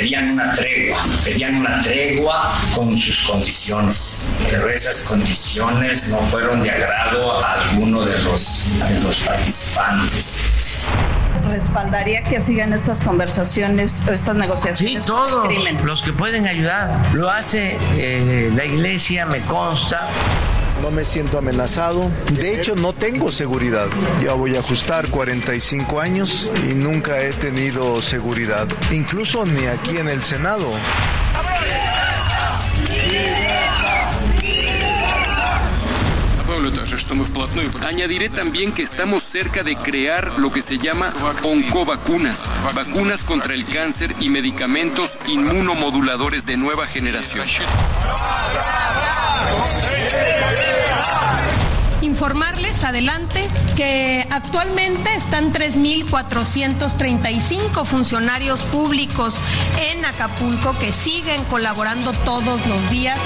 pedían una tregua, pedían una tregua con sus condiciones, pero esas condiciones no fueron de agrado a alguno de los, de los participantes. respaldaría que sigan estas conversaciones o estas negociaciones. Sí, todos crimen. los que pueden ayudar. Lo hace eh, la iglesia, me consta. No me siento amenazado. De hecho, no tengo seguridad. Ya voy a ajustar 45 años y nunca he tenido seguridad. Incluso ni aquí en el Senado. Añadiré también que estamos cerca de crear lo que se llama oncovacunas, vacunas contra el cáncer y medicamentos inmunomoduladores de nueva generación. Informarles adelante que actualmente están 3.435 funcionarios públicos en Acapulco que siguen colaborando todos los días.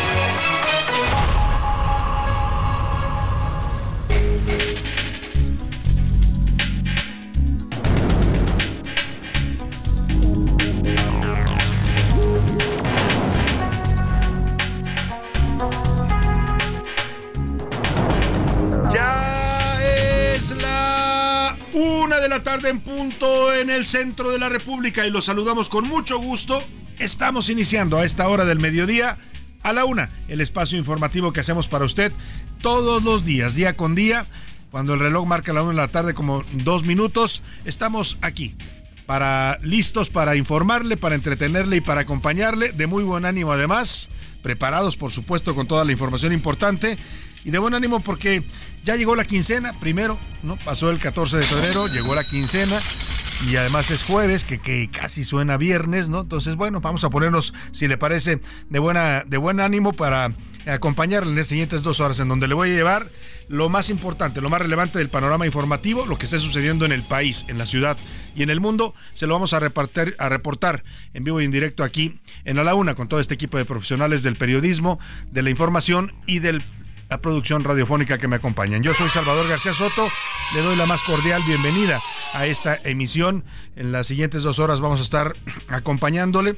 Una de la tarde en punto en el centro de la República y los saludamos con mucho gusto. Estamos iniciando a esta hora del mediodía a la una, el espacio informativo que hacemos para usted todos los días, día con día. Cuando el reloj marca la una de la tarde como dos minutos, estamos aquí para listos para informarle, para entretenerle y para acompañarle, de muy buen ánimo además, preparados por supuesto con toda la información importante y de buen ánimo porque ya llegó la quincena, primero, ¿no? Pasó el 14 de febrero, llegó la quincena y además es jueves, que, que casi suena viernes, ¿no? Entonces, bueno, vamos a ponernos, si le parece, de, buena, de buen ánimo para acompañarle en las siguientes dos horas, en donde le voy a llevar lo más importante, lo más relevante del panorama informativo, lo que está sucediendo en el país, en la ciudad y en el mundo, se lo vamos a repartir, a reportar en vivo y en directo aquí en A la Una, con todo este equipo de profesionales del periodismo, de la información y del la producción radiofónica que me acompañan. Yo soy Salvador García Soto, le doy la más cordial bienvenida a esta emisión. En las siguientes dos horas vamos a estar acompañándole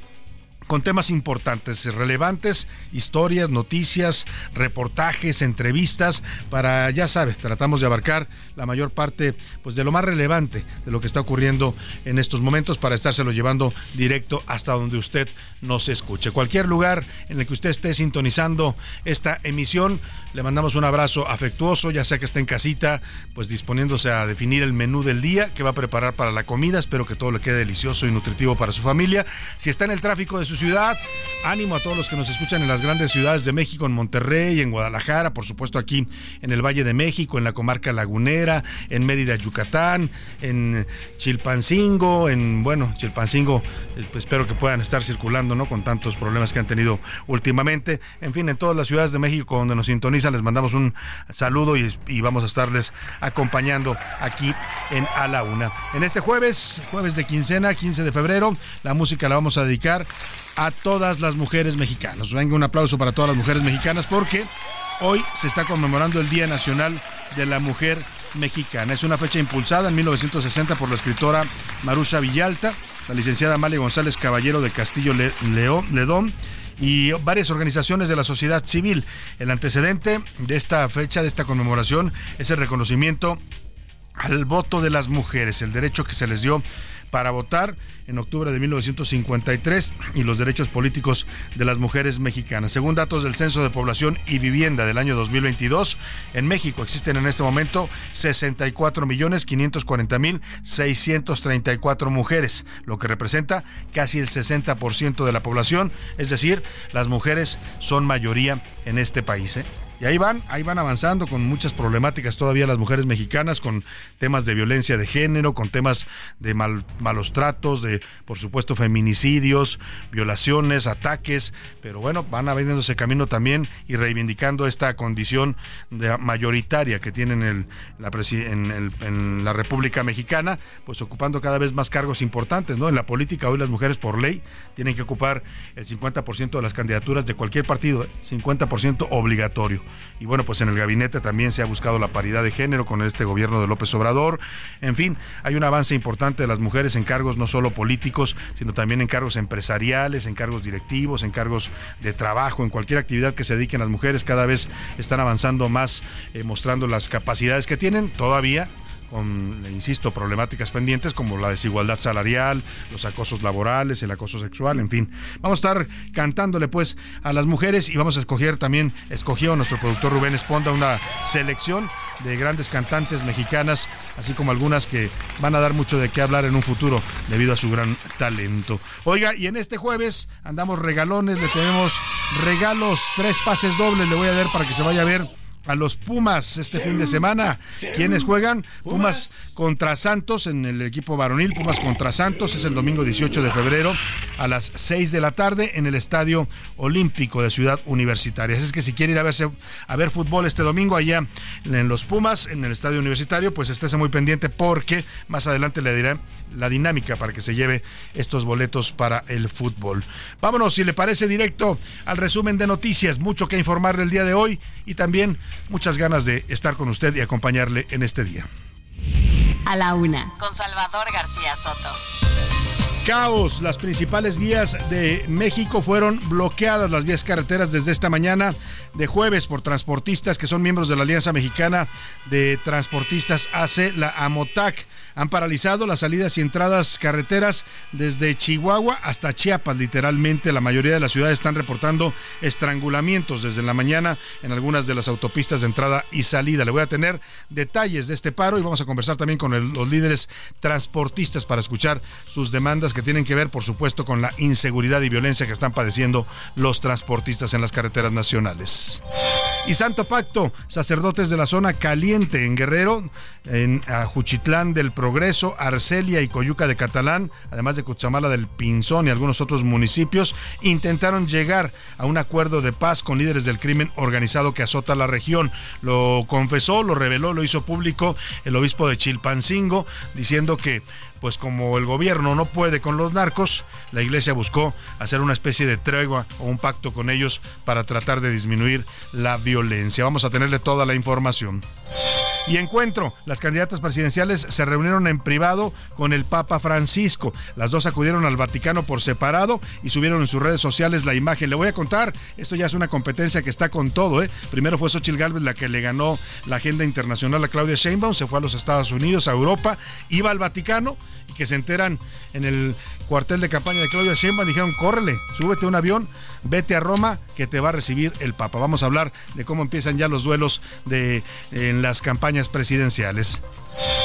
con temas importantes, relevantes, historias, noticias, reportajes, entrevistas, para, ya sabe, tratamos de abarcar la mayor parte pues, de lo más relevante de lo que está ocurriendo en estos momentos para estárselo llevando directo hasta donde usted nos escuche. Cualquier lugar en el que usted esté sintonizando esta emisión, le mandamos un abrazo afectuoso, ya sea que esté en casita, pues disponiéndose a definir el menú del día que va a preparar para la comida, espero que todo le quede delicioso y nutritivo para su familia. Si está en el tráfico de su ciudad. Ánimo a todos los que nos escuchan en las grandes ciudades de México, en Monterrey, en Guadalajara, por supuesto aquí en el Valle de México, en la comarca lagunera, en Mérida, Yucatán, en Chilpancingo, en, bueno, Chilpancingo, eh, pues espero que puedan estar circulando, ¿no? Con tantos problemas que han tenido últimamente. En fin, en todas las ciudades de México donde nos sintonizan, les mandamos un saludo y, y vamos a estarles acompañando aquí en A la Una. En este jueves, jueves de quincena, 15 de febrero, la música la vamos a dedicar a todas las mujeres mexicanas. Venga un aplauso para todas las mujeres mexicanas porque hoy se está conmemorando el Día Nacional de la Mujer Mexicana. Es una fecha impulsada en 1960 por la escritora Marusha Villalta, la licenciada Amalia González Caballero de Castillo Le- Ledón y varias organizaciones de la sociedad civil. El antecedente de esta fecha, de esta conmemoración, es el reconocimiento al voto de las mujeres, el derecho que se les dio para votar en octubre de 1953 y los derechos políticos de las mujeres mexicanas. Según datos del Censo de Población y Vivienda del año 2022, en México existen en este momento 64 millones 540 mil 634 mujeres, lo que representa casi el 60% de la población, es decir, las mujeres son mayoría en este país. ¿eh? Y ahí van, ahí van avanzando con muchas problemáticas todavía las mujeres mexicanas, con temas de violencia de género, con temas de malos tratos, de por supuesto feminicidios, violaciones, ataques, pero bueno, van abriendo ese camino también y reivindicando esta condición de mayoritaria que tienen el, la en, en, la República Mexicana, pues ocupando cada vez más cargos importantes, ¿no? En la política hoy las mujeres por ley tienen que ocupar el 50% de las candidaturas de cualquier partido, 50% ¿eh? obligatorio. Y bueno, pues en el gabinete también se ha buscado la paridad de género con este gobierno de López Obrador. En fin, hay un avance importante de las mujeres en cargos no solo políticos, sino también en cargos empresariales, en cargos directivos, en cargos de trabajo, en cualquier actividad que se dediquen las mujeres. Cada vez están avanzando más, eh, mostrando las capacidades que tienen todavía con, insisto, problemáticas pendientes como la desigualdad salarial, los acosos laborales, el acoso sexual, en fin. Vamos a estar cantándole pues a las mujeres y vamos a escoger también, escogió nuestro productor Rubén Esponda una selección de grandes cantantes mexicanas, así como algunas que van a dar mucho de qué hablar en un futuro debido a su gran talento. Oiga, y en este jueves andamos regalones, le tenemos regalos, tres pases dobles, le voy a dar para que se vaya a ver a los Pumas este fin de semana. ¿Quiénes juegan? Pumas contra Santos en el equipo varonil. Pumas contra Santos es el domingo 18 de febrero a las 6 de la tarde en el Estadio Olímpico de Ciudad Universitaria. Así es que si quiere ir a, verse, a ver fútbol este domingo allá en los Pumas, en el Estadio Universitario, pues estése muy pendiente porque más adelante le diré la dinámica para que se lleve estos boletos para el fútbol. Vámonos, si le parece directo al resumen de noticias. Mucho que informarle el día de hoy y también muchas ganas de estar con usted y acompañarle en este día. A la una, con Salvador García Soto. Caos. Las principales vías de México fueron bloqueadas, las vías carreteras desde esta mañana de jueves por transportistas que son miembros de la Alianza Mexicana de Transportistas AC, la AMOTAC han paralizado las salidas y entradas carreteras desde Chihuahua hasta Chiapas, literalmente. La mayoría de las ciudades están reportando estrangulamientos desde la mañana en algunas de las autopistas de entrada y salida. Le voy a tener detalles de este paro y vamos a conversar también con los líderes transportistas para escuchar sus demandas que tienen que ver, por supuesto, con la inseguridad y violencia que están padeciendo los transportistas en las carreteras nacionales. Y Santo Pacto, sacerdotes de la zona caliente en Guerrero, en Juchitlán del Progreso, Arcelia y Coyuca de Catalán, además de Cuchamala del Pinzón y algunos otros municipios, intentaron llegar a un acuerdo de paz con líderes del crimen organizado que azota la región. Lo confesó, lo reveló, lo hizo público el obispo de Chilpancingo, diciendo que pues como el gobierno no puede con los narcos, la iglesia buscó hacer una especie de tregua o un pacto con ellos para tratar de disminuir la violencia. Vamos a tenerle toda la información. Y encuentro, las candidatas presidenciales se reunieron en privado con el Papa Francisco. Las dos acudieron al Vaticano por separado y subieron en sus redes sociales la imagen. Le voy a contar, esto ya es una competencia que está con todo. ¿eh? Primero fue Xochitl Gálvez la que le ganó la agenda internacional a Claudia Sheinbaum, se fue a los Estados Unidos, a Europa, iba al Vaticano y que se enteran en el cuartel de campaña de Claudia Sheinbaum, dijeron, córrele, súbete a un avión, vete a Roma, que te va a recibir el Papa. Vamos a hablar de cómo empiezan ya los duelos de, en las campañas presidenciales.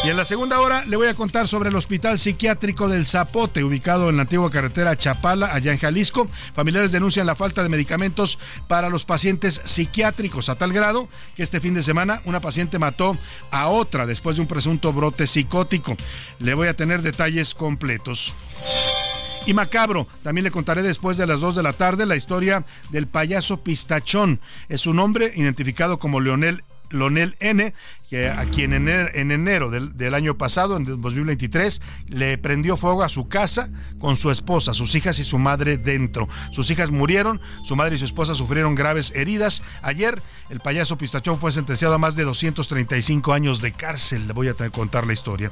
Y en la segunda hora le voy a contar sobre el Hospital Psiquiátrico del Zapote, ubicado en la antigua carretera Chapala, allá en Jalisco. Familiares denuncian la falta de medicamentos para los pacientes psiquiátricos, a tal grado que este fin de semana una paciente mató a otra después de un presunto brote psicótico. Le voy a tener detalles completos. Y macabro, también le contaré después de las 2 de la tarde la historia del payaso Pistachón. Es un hombre identificado como Leonel Lonel N, a quien en enero, del, año pasado, en 2023, le prendió fuego a su casa con su esposa, sus hijas y su madre dentro. Sus hijas murieron, su madre y su esposa sufrieron graves heridas. Ayer, el payaso Pistachón fue sentenciado a más de 235 años de cárcel. Le voy a contar la historia.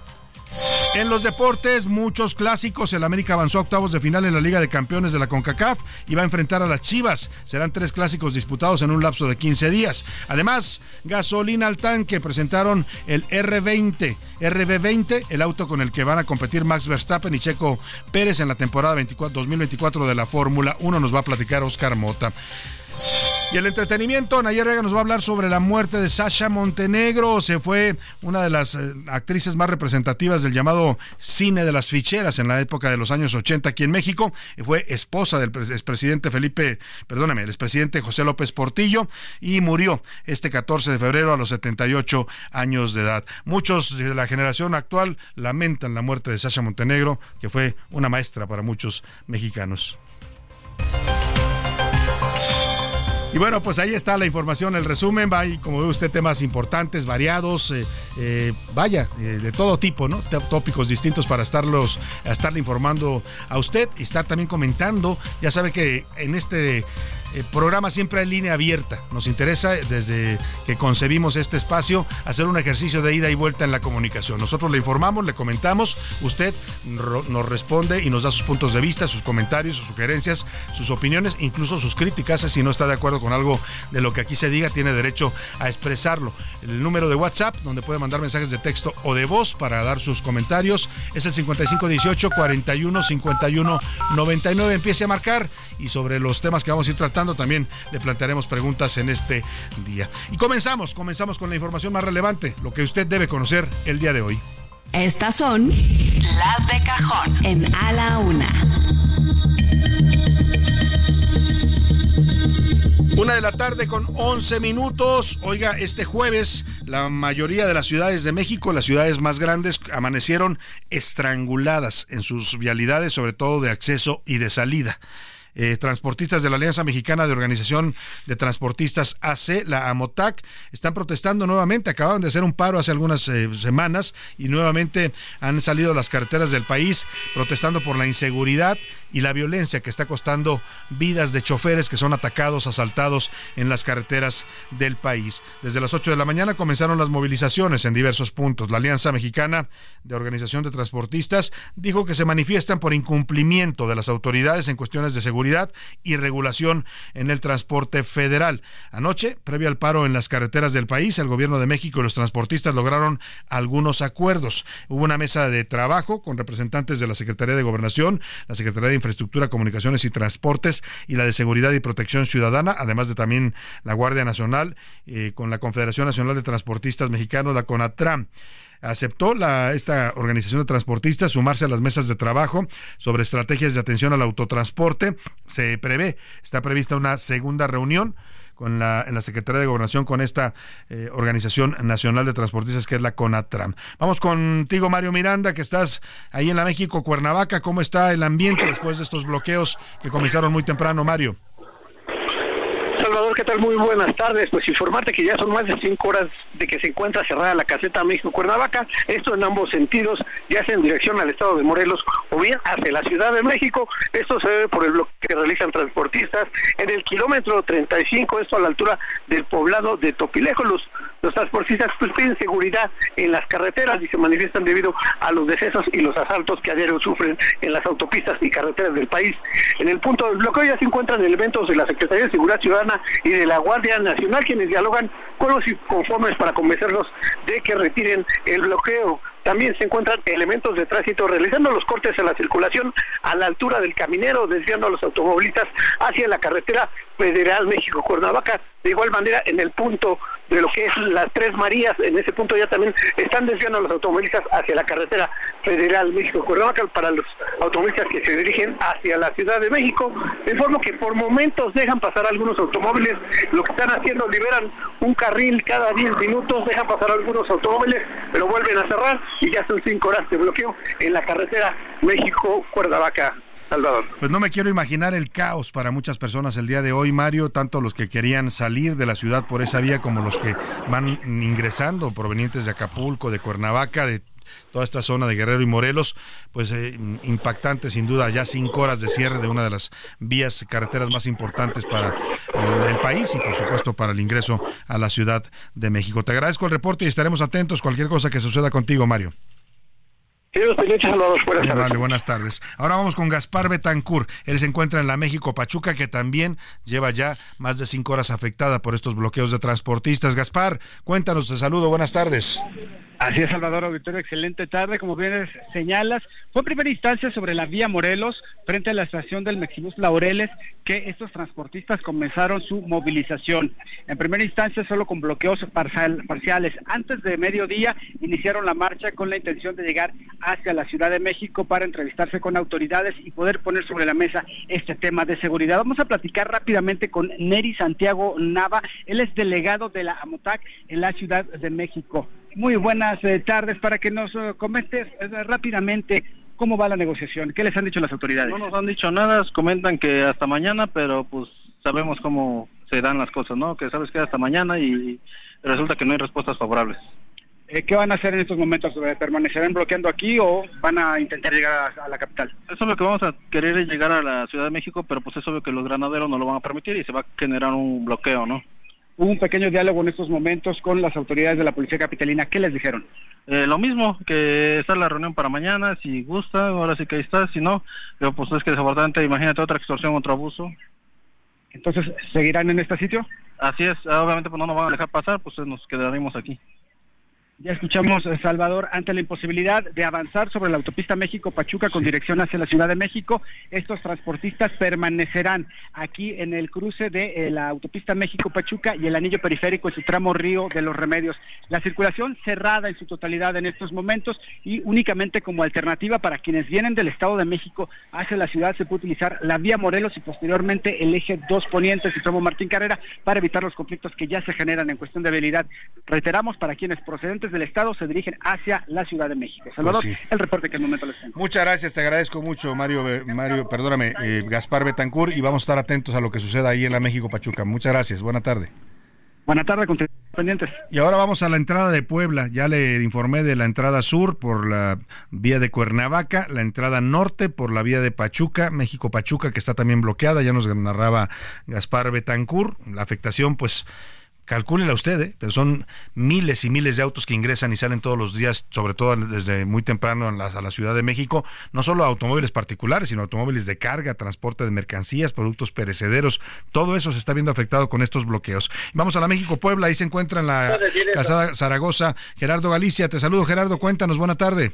En los deportes, muchos clásicos. El América avanzó a octavos de final en la Liga de Campeones de la CONCACAF y va a enfrentar a las Chivas. Serán tres clásicos disputados en un lapso de 15 días. Además, gasolina al tanque presentaron el R20, RB20, el auto con el que van a competir Max Verstappen y Checo Pérez en la temporada 2024 de la Fórmula 1. Nos va a platicar Oscar Mota. Y el entretenimiento, Nayar nos va a hablar sobre la muerte de Sasha Montenegro. Se fue una de las eh, actrices más representativas del llamado cine de las ficheras en la época de los años 80 aquí en México. Fue esposa del expresidente Felipe, perdóname, el expresidente José López Portillo y murió este 14 de febrero a los 78 años de edad. Muchos de la generación actual lamentan la muerte de Sasha Montenegro, que fue una maestra para muchos mexicanos. Y bueno, pues ahí está la información, el resumen. Va ahí, como ve usted, temas importantes, variados, eh, eh, vaya, eh, de todo tipo, ¿no? Tópicos distintos para estarlos, estarle informando a usted y estar también comentando. Ya sabe que en este el programa siempre en línea abierta. Nos interesa desde que concebimos este espacio hacer un ejercicio de ida y vuelta en la comunicación. Nosotros le informamos, le comentamos, usted nos responde y nos da sus puntos de vista, sus comentarios, sus sugerencias, sus opiniones, incluso sus críticas. Si no está de acuerdo con algo de lo que aquí se diga, tiene derecho a expresarlo. El número de WhatsApp, donde puede mandar mensajes de texto o de voz para dar sus comentarios, es el 5518 41 51 99. Empiece a marcar y sobre los temas que vamos a ir tratando también le plantearemos preguntas en este día. Y comenzamos, comenzamos con la información más relevante, lo que usted debe conocer el día de hoy. Estas son las de cajón en A la Una. Una de la tarde con 11 minutos. Oiga, este jueves la mayoría de las ciudades de México, las ciudades más grandes, amanecieron estranguladas en sus vialidades, sobre todo de acceso y de salida. Eh, transportistas de la Alianza Mexicana de Organización de Transportistas AC, la AMOTAC, están protestando nuevamente. Acababan de hacer un paro hace algunas eh, semanas y nuevamente han salido a las carreteras del país protestando por la inseguridad y la violencia que está costando vidas de choferes que son atacados, asaltados en las carreteras del país. Desde las 8 de la mañana comenzaron las movilizaciones en diversos puntos. La Alianza Mexicana de Organización de Transportistas dijo que se manifiestan por incumplimiento de las autoridades en cuestiones de seguridad y regulación en el transporte federal. Anoche, previo al paro en las carreteras del país, el gobierno de México y los transportistas lograron algunos acuerdos. Hubo una mesa de trabajo con representantes de la Secretaría de Gobernación, la Secretaría de Infraestructura, Comunicaciones y Transportes y la de Seguridad y Protección Ciudadana, además de también la Guardia Nacional, eh, con la Confederación Nacional de Transportistas Mexicanos, la CONATRAM aceptó la, esta organización de transportistas sumarse a las mesas de trabajo sobre estrategias de atención al autotransporte. Se prevé, está prevista una segunda reunión con la, en la Secretaría de Gobernación con esta eh, Organización Nacional de Transportistas que es la CONATRAM. Vamos contigo, Mario Miranda, que estás ahí en la México, Cuernavaca. ¿Cómo está el ambiente después de estos bloqueos que comenzaron muy temprano, Mario? Salvador, ¿qué tal? Muy buenas tardes. Pues informarte que ya son más de cinco horas de que se encuentra cerrada la caseta México-Cuernavaca, esto en ambos sentidos, ya sea en dirección al estado de Morelos o bien hacia la Ciudad de México. Esto se debe por el bloque que realizan transportistas en el kilómetro 35, esto a la altura del poblado de Topilejo. Los, transportistas pues piden seguridad en las carreteras y se manifiestan debido a los decesos y los asaltos que a diario sufren en las autopistas y carreteras del país. En el punto del bloqueo ya se encuentran elementos de la Secretaría de Seguridad Ciudadana y de la Guardia Nacional quienes dialogan con los conformes para convencerlos de que retiren el bloqueo. También se encuentran elementos de tránsito realizando los cortes en la circulación a la altura del caminero, desviando a los automovilistas hacia la carretera Federal México-Cuernavaca. De igual manera, en el punto de lo que es las Tres Marías, en ese punto ya también están desviando los automovilistas hacia la carretera Federal México-Cuernavaca para los automovilistas que se dirigen hacia la Ciudad de México. De forma que por momentos dejan pasar algunos automóviles, lo que están haciendo, liberan un carril cada 10 minutos, dejan pasar algunos automóviles, pero vuelven a cerrar y ya son 5 horas de bloqueo en la carretera México-Cuernavaca. Salvador. Pues no me quiero imaginar el caos para muchas personas el día de hoy, Mario, tanto los que querían salir de la ciudad por esa vía como los que van ingresando provenientes de Acapulco, de Cuernavaca, de toda esta zona de Guerrero y Morelos, pues eh, impactante sin duda, ya cinco horas de cierre de una de las vías carreteras más importantes para el país y por supuesto para el ingreso a la Ciudad de México. Te agradezco el reporte y estaremos atentos cualquier cosa que suceda contigo, Mario. Buenas tardes. buenas tardes. Ahora vamos con Gaspar Betancur. Él se encuentra en la México Pachuca, que también lleva ya más de cinco horas afectada por estos bloqueos de transportistas. Gaspar, cuéntanos, te saludo, buenas tardes. Así es, Salvador Auditorio, excelente tarde. Como bien señalas, fue primera instancia sobre la vía Morelos, frente a la estación del Mexibus Laureles, que estos transportistas comenzaron su movilización. En primera instancia, solo con bloqueos parciales. Antes de mediodía, iniciaron la marcha con la intención de llegar hacia la Ciudad de México para entrevistarse con autoridades y poder poner sobre la mesa este tema de seguridad. Vamos a platicar rápidamente con Neri Santiago Nava. Él es delegado de la AMOTAC en la Ciudad de México. Muy buenas eh, tardes para que nos uh, comentes eh, rápidamente cómo va la negociación. ¿Qué les han dicho las autoridades? No nos han dicho nada, comentan que hasta mañana, pero pues sabemos cómo se dan las cosas, ¿no? Que sabes que hasta mañana y resulta que no hay respuestas favorables. Eh, ¿Qué van a hacer en estos momentos? ¿Permanecerán bloqueando aquí o van a intentar llegar a, la capital? Eso es lo que vamos a querer es llegar a la Ciudad de México, pero pues es obvio que los granaderos no lo van a permitir y se va a generar un bloqueo, ¿no? Hubo un pequeño diálogo en estos momentos con las autoridades de la Policía Capitalina. ¿Qué les dijeron? Eh, lo mismo, que está la reunión para mañana, si gusta, ahora sí que ahí está, si no, pero pues es que desafortunadamente, imagínate otra extorsión, otro abuso. Entonces, ¿seguirán en este sitio? Así es, obviamente pues no nos van a dejar pasar, pues nos quedaremos aquí. Ya escuchamos, Salvador, ante la imposibilidad de avanzar sobre la autopista México-Pachuca con dirección hacia la Ciudad de México, estos transportistas permanecerán aquí en el cruce de eh, la autopista México-Pachuca y el anillo periférico en su tramo Río de los Remedios. La circulación cerrada en su totalidad en estos momentos y únicamente como alternativa para quienes vienen del Estado de México hacia la ciudad se puede utilizar la vía Morelos y posteriormente el eje 2 Poniente, y tramo Martín Carrera, para evitar los conflictos que ya se generan en cuestión de habilidad. Reiteramos para quienes procedentes del Estado se dirigen hacia la Ciudad de México. Pues Salvador, el reporte que en el momento les tengo. Muchas gracias, te agradezco mucho, Mario, Mario perdóname, eh, Gaspar Betancur, y vamos a estar atentos a lo que suceda ahí en la México Pachuca. Muchas gracias, buena tarde. Buena tarde, pendientes. Y ahora vamos a la entrada de Puebla. Ya le informé de la entrada sur por la vía de Cuernavaca, la entrada norte por la vía de Pachuca, México-Pachuca, que está también bloqueada. Ya nos narraba Gaspar Betancur. La afectación, pues calcúlela usted, ¿eh? pero son miles y miles de autos que ingresan y salen todos los días, sobre todo desde muy temprano a la, Ciudad de México, no solo automóviles particulares, sino automóviles de carga, transporte de mercancías, productos perecederos, todo eso se está viendo afectado con estos bloqueos. Vamos a la México-Puebla, ahí se encuentra en la calzada Zaragoza. Gerardo Galicia, te saludo Gerardo, cuéntanos, buena tarde.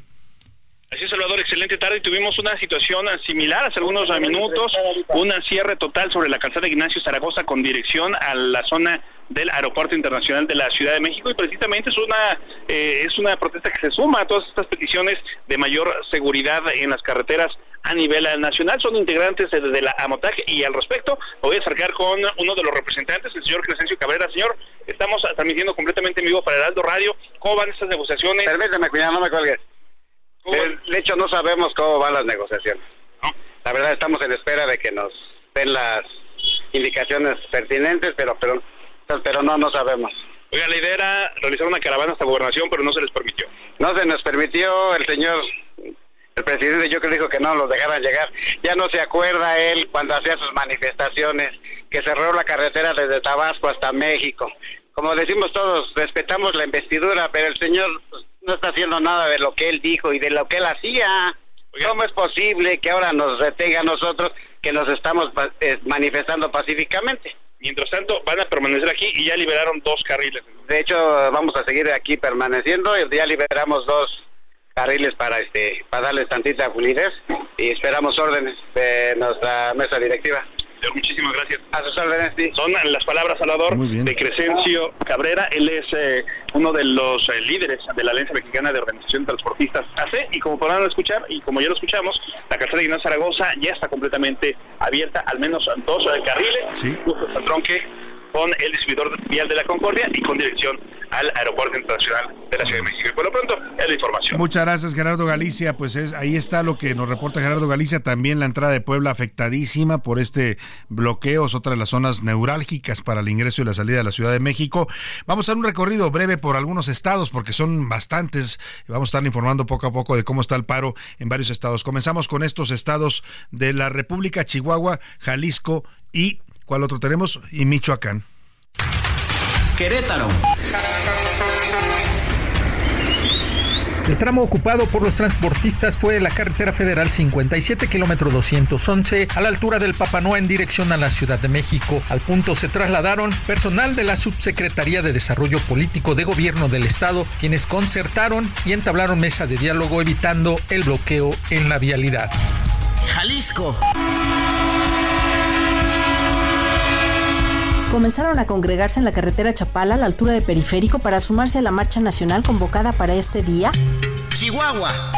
Así es, Salvador, excelente tarde. Tuvimos una situación similar hace algunos minutos, un cierre total sobre la calzada Ignacio Zaragoza con dirección a la zona del Aeropuerto Internacional de la Ciudad de México y precisamente es una eh, es una protesta que se suma a todas estas peticiones de mayor seguridad en las carreteras a nivel nacional. Son integrantes de, la AMOTAC y al respecto voy a acercar con uno de los representantes, el señor Crescencio Cabrera. Señor, estamos transmitiendo completamente en vivo para Heraldo Radio. ¿Cómo van estas negociaciones? Permíteme, cuidado, no me cuelgues. De, hecho, no sabemos cómo van las negociaciones. La verdad, estamos en espera de que nos den las indicaciones pertinentes, pero, pero pero no, no sabemos. Oiga, la idea era realizar una caravana hasta gobernación, pero no se les permitió. No se nos permitió, el señor, el presidente yo que dijo que no los dejaran llegar. Ya no se acuerda él cuando hacía sus manifestaciones, que cerró la carretera desde Tabasco hasta México. Como decimos todos, respetamos la investidura, pero el señor pues, no está haciendo nada de lo que él dijo y de lo que él hacía. ¿Cómo es posible que ahora nos detenga a nosotros que nos estamos eh, manifestando pacíficamente? Mientras tanto, van a permanecer aquí y ya liberaron dos carriles. De hecho, vamos a seguir aquí permaneciendo. Ya liberamos dos carriles para este para darles tantita fluidez y esperamos órdenes de nuestra mesa directiva muchísimas gracias. A sus órdenes, Son las palabras, Salvador, de Crescencio Cabrera. Él es eh, uno de los eh, líderes de la Alianza Mexicana de Organización de Transportistas AC y como podrán escuchar, y como ya lo escuchamos, la calzada de Ignacio Zaragoza ya está completamente abierta, al menos dos eh, carriles, sí. tronque con el distribuidor vial de la Concordia y con dirección al Aeropuerto Internacional de la Ciudad de México. Y por lo pronto, es la información. Muchas gracias, Gerardo Galicia. Pues es, ahí está lo que nos reporta Gerardo Galicia. También la entrada de Puebla afectadísima por este bloqueo, es otra de las zonas neurálgicas para el ingreso y la salida de la Ciudad de México. Vamos a dar un recorrido breve por algunos estados, porque son bastantes. Vamos a estar informando poco a poco de cómo está el paro en varios estados. Comenzamos con estos estados de la República, Chihuahua, Jalisco y ¿Cuál otro tenemos? Y Michoacán. Querétaro. El tramo ocupado por los transportistas fue la carretera federal 57, kilómetro 211, a la altura del Papanoa en dirección a la Ciudad de México. Al punto se trasladaron personal de la Subsecretaría de Desarrollo Político de Gobierno del Estado, quienes concertaron y entablaron mesa de diálogo evitando el bloqueo en la vialidad. Jalisco. Comenzaron a congregarse en la carretera Chapala a la altura de Periférico para sumarse a la marcha nacional convocada para este día. Chihuahua.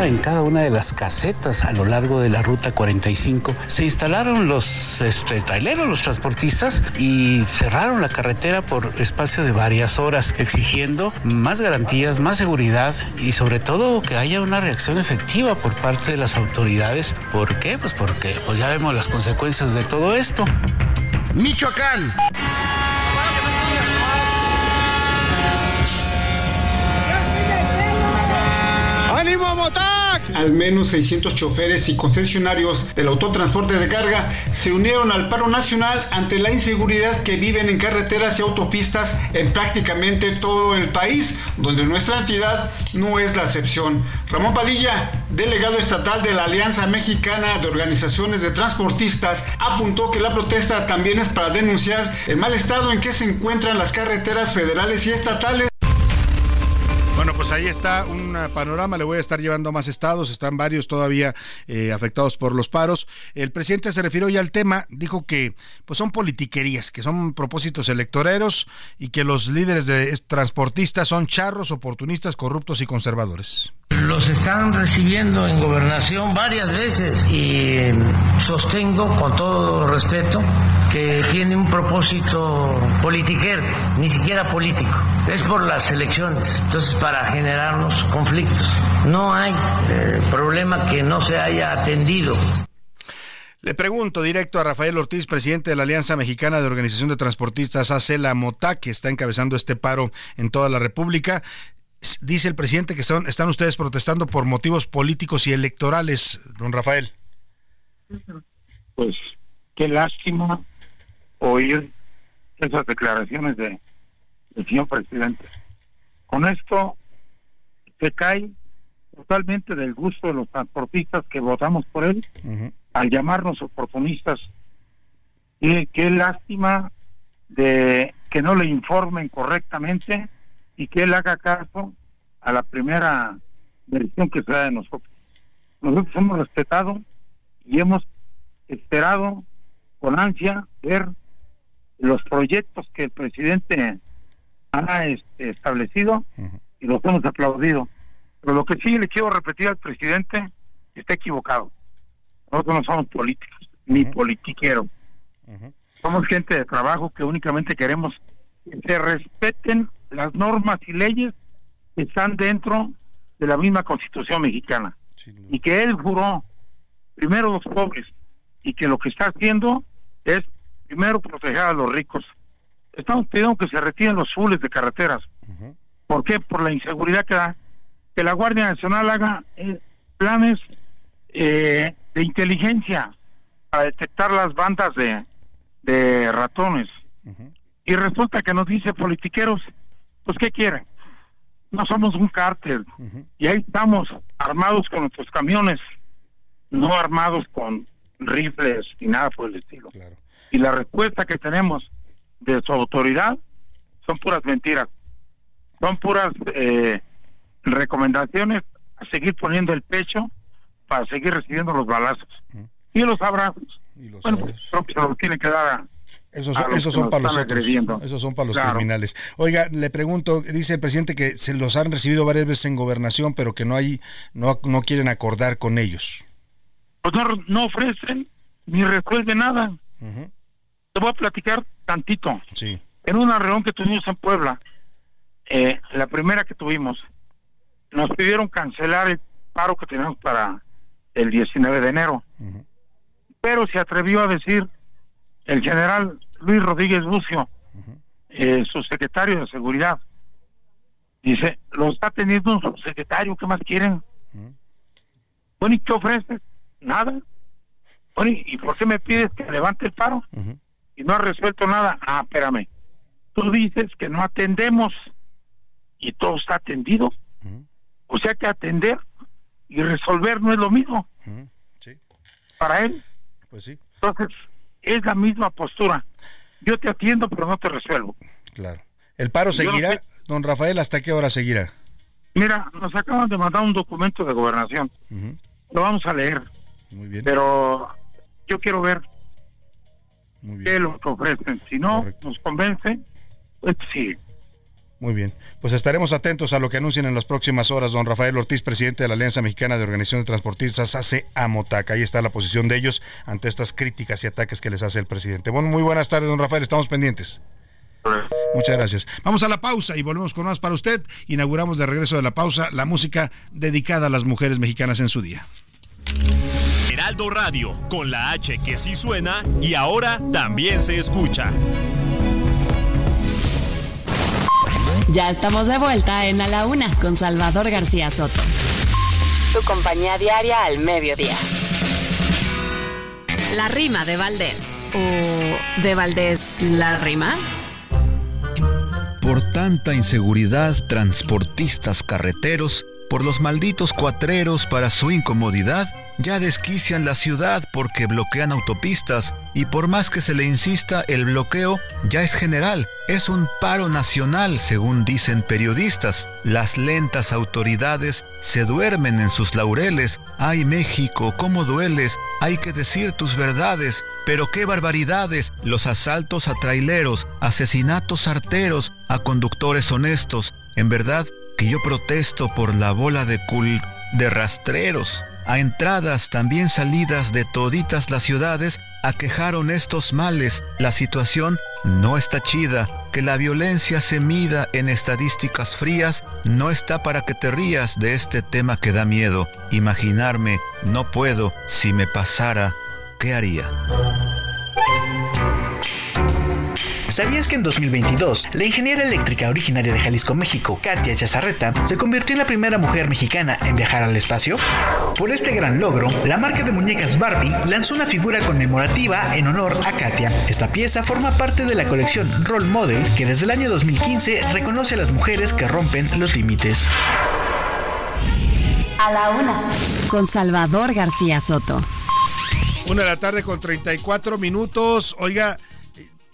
En cada una de las casetas a lo largo de la ruta 45 se instalaron los este, traileros, los transportistas y cerraron la carretera por espacio de varias horas, exigiendo más garantías, más seguridad y sobre todo que haya una reacción efectiva por parte de las autoridades. ¿Por qué? Pues porque pues ya vemos las consecuencias de todo esto. Michoacán. Al menos 600 choferes y concesionarios del autotransporte de carga se unieron al paro nacional ante la inseguridad que viven en carreteras y autopistas en prácticamente todo el país, donde nuestra entidad no es la excepción. Ramón Padilla, delegado estatal de la Alianza Mexicana de Organizaciones de Transportistas, apuntó que la protesta también es para denunciar el mal estado en que se encuentran las carreteras federales y estatales. Pues ahí está un panorama. Le voy a estar llevando a más estados. Están varios todavía eh, afectados por los paros. El presidente se refirió ya al tema. Dijo que pues son politiquerías, que son propósitos electoreros y que los líderes de transportistas son charros, oportunistas, corruptos y conservadores. Los están recibiendo en gobernación varias veces y sostengo con todo respeto que tiene un propósito politiquero, ni siquiera político. Es por las elecciones. Entonces, para generarnos conflictos. No hay eh, problema que no se haya atendido. Le pregunto directo a Rafael Ortiz, presidente de la Alianza Mexicana de Organización de Transportistas, ACELA MOTA, que está encabezando este paro en toda la República. Dice el presidente que son, están ustedes protestando por motivos políticos y electorales, don Rafael. Pues qué lástima oír esas declaraciones de, del señor presidente. Con esto se cae totalmente del gusto de los transportistas que votamos por él al llamarnos oportunistas. Y qué lástima de que no le informen correctamente y que él haga caso a la primera versión que se da de nosotros. Nosotros hemos respetado y hemos esperado con ansia ver los proyectos que el presidente ha este, establecido y los hemos aplaudido. Pero lo que sí le quiero repetir al presidente, está equivocado. Nosotros no somos políticos, ni politiqueros. Somos gente de trabajo que únicamente queremos que se respeten las normas y leyes que están dentro de la misma constitución mexicana. Y que él juró primero los pobres y que lo que está haciendo es primero proteger a los ricos estamos pidiendo que se retiren los fules de carreteras. ¿Por qué? Por la inseguridad que da. Que la Guardia Nacional haga eh, planes eh, de inteligencia para detectar las bandas de, de ratones. Y resulta que nos dice politiqueros, pues ¿qué quieren? No somos un cártel. Y ahí estamos armados con nuestros camiones, no armados con rifles ni nada por el estilo. Y la respuesta que tenemos de su autoridad son puras mentiras, son puras eh, recomendaciones a seguir poniendo el pecho para seguir recibiendo los balazos y los abrazos. bueno, pues, se los tiene que dar a, esos, esos son para los otros. Esos son para los criminales. Oiga, le pregunto, dice el presidente que se los han recibido varias veces en gobernación, pero que no hay, no, no quieren acordar con ellos. Pues no, no ofrecen ni resuelven nada. Te voy a platicar tantito. Sí. En una reunión que tuvimos en Puebla, eh, la primera que tuvimos, nos pidieron cancelar el paro que teníamos para el 19 de enero. Pero se atrevió a decir el general Luis Rodríguez Bucio, eh, su secretario de seguridad, dice, lo está teniendo un subsecretario, ¿qué más quieren? Bueno, ¿y qué ofreces? Nada. Bueno, ¿y por qué me pides que levante el paro? y no ha resuelto nada. Ah, espérame. Tú dices que no atendemos y todo está atendido. O sea que atender y resolver no es lo mismo. Sí. Para él. Pues sí. Entonces, es la misma postura. Yo te atiendo, pero no te resuelvo. Claro. ¿El paro Yo no seguirá, sé- don Rafael? ¿Hasta qué hora seguirá? Mira, nos acaban de mandar un documento de gobernación. Lo vamos a leer. Muy bien. Pero yo quiero ver Muy qué es lo que ofrecen. Si no nos convence, pues sí. Muy bien. Pues estaremos atentos a lo que anuncien en las próximas horas. Don Rafael Ortiz, presidente de la Alianza Mexicana de Organización de Transportistas, hace Amotac. Ahí está la posición de ellos ante estas críticas y ataques que les hace el presidente. Bueno, muy buenas tardes, don Rafael. Estamos pendientes. Muchas gracias. Vamos a la pausa y volvemos con más para usted. Inauguramos de regreso de la pausa la música dedicada a las mujeres mexicanas en su día. Heraldo Radio, con la H que sí suena y ahora también se escucha. Ya estamos de vuelta en A la Una con Salvador García Soto. Tu compañía diaria al mediodía. La rima de Valdés. ¿O de Valdés la rima? Por tanta inseguridad, transportistas carreteros, por los malditos cuatreros para su incomodidad, ya desquician la ciudad porque bloquean autopistas y por más que se le insista, el bloqueo ya es general, es un paro nacional, según dicen periodistas. Las lentas autoridades se duermen en sus laureles. Ay México, cómo dueles, hay que decir tus verdades, pero qué barbaridades, los asaltos a traileros, asesinatos arteros, a conductores honestos. En verdad que yo protesto por la bola de cul de rastreros. A entradas, también salidas de toditas las ciudades, aquejaron estos males. La situación no está chida. Que la violencia se mida en estadísticas frías no está para que te rías de este tema que da miedo. Imaginarme, no puedo, si me pasara, ¿qué haría? ¿Sabías que en 2022 la ingeniera eléctrica originaria de Jalisco, México, Katia Chazarreta, se convirtió en la primera mujer mexicana en viajar al espacio? Por este gran logro, la marca de muñecas Barbie lanzó una figura conmemorativa en honor a Katia. Esta pieza forma parte de la colección Role Model que desde el año 2015 reconoce a las mujeres que rompen los límites. A la Una con Salvador García Soto. Una de la tarde con 34 minutos. Oiga,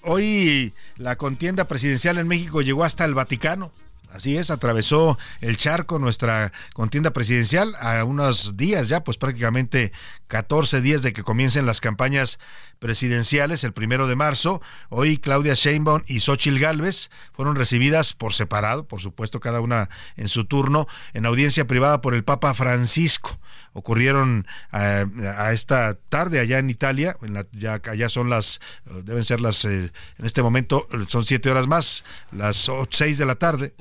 hoy la contienda presidencial en México llegó hasta el Vaticano. Así es, atravesó el charco nuestra contienda presidencial a unos días ya, pues prácticamente 14 días de que comiencen las campañas presidenciales, el primero de marzo. Hoy Claudia Sheinbaum y Xochil Gálvez fueron recibidas por separado, por supuesto cada una en su turno, en audiencia privada por el Papa Francisco. Ocurrieron a, a esta tarde allá en Italia, en la, ya allá son las, deben ser las, eh, en este momento son siete horas más, las 6 de la tarde,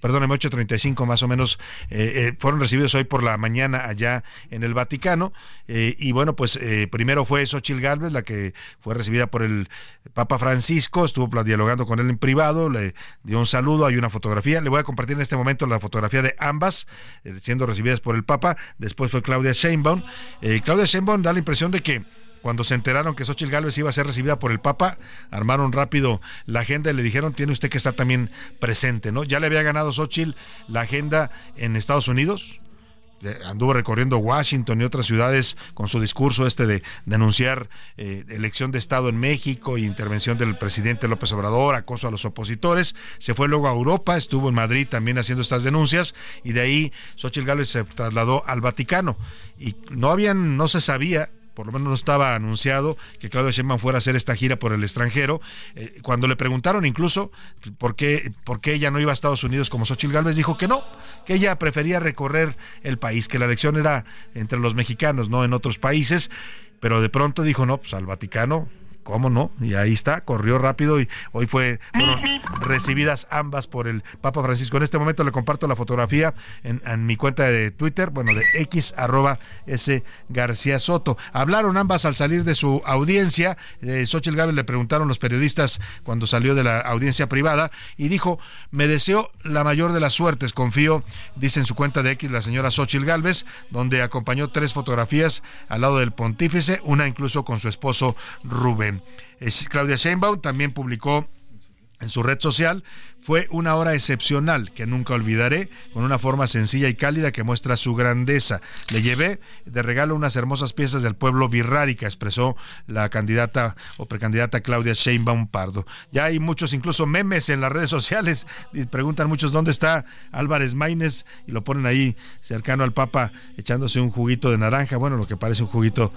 perdóneme, 8.35 más o menos, eh, eh, fueron recibidos hoy por la mañana allá en el Vaticano. eh, y bueno, pues eh, primero fue Xochil Gálvez, la que fue recibida por el Papa Francisco, estuvo dialogando con él en privado, le dio un saludo, hay una fotografía, le voy a compartir en este momento la fotografía de ambas, eh, siendo recibidas por el Papa, después fue Claudia Sheinbaum. Eh, Claudia Sheinbaum da la impresión de que cuando se enteraron que Xochitl Gálvez iba a ser recibida por el Papa, armaron rápido la agenda y le dijeron, tiene usted que estar también presente, ¿no? Ya le había ganado Xochitl la agenda en Estados Unidos, anduvo recorriendo Washington y otras ciudades con su discurso este de denunciar eh, elección de Estado en México y intervención del presidente López Obrador, acoso a los opositores. Se fue luego a Europa, estuvo en Madrid también haciendo estas denuncias y de ahí Xochitl Gálvez se trasladó al Vaticano. Y no habían, no se sabía por lo menos no estaba anunciado que Claudia Sheinbaum fuera a hacer esta gira por el extranjero. Eh, cuando le preguntaron incluso por qué, por qué ella no iba a Estados Unidos como Xochitl Gálvez, dijo que no, que ella prefería recorrer el país, que la elección era entre los mexicanos, no en otros países, pero de pronto dijo, no, pues al Vaticano, ¿Cómo no? Y ahí está, corrió rápido y hoy fue recibidas ambas por el Papa Francisco. En este momento le comparto la fotografía en, mi cuenta de Twitter, bueno, de X arroba S García Soto. Hablaron ambas al salir de su audiencia. Eh, Xochitl Gálvez le preguntaron los periodistas cuando salió de la audiencia privada y dijo, me deseo la mayor de las suertes, confío, dice en su cuenta de X la señora Xochitl Gálvez, donde acompañó tres fotografías al lado del pontífice, una incluso con su esposo Rubén. Claudia Sheinbaum también publicó en su red social fue una hora excepcional que nunca olvidaré, con una forma sencilla y cálida que muestra su grandeza. Le llevé de regalo unas hermosas piezas del pueblo birrárica, expresó la candidata o precandidata Claudia Sheinbaum Pardo. Ya hay muchos incluso memes en las redes sociales preguntan muchos dónde está Álvarez Maínez y lo ponen ahí cercano al Papa echándose un juguito de naranja, bueno, lo que parece un juguito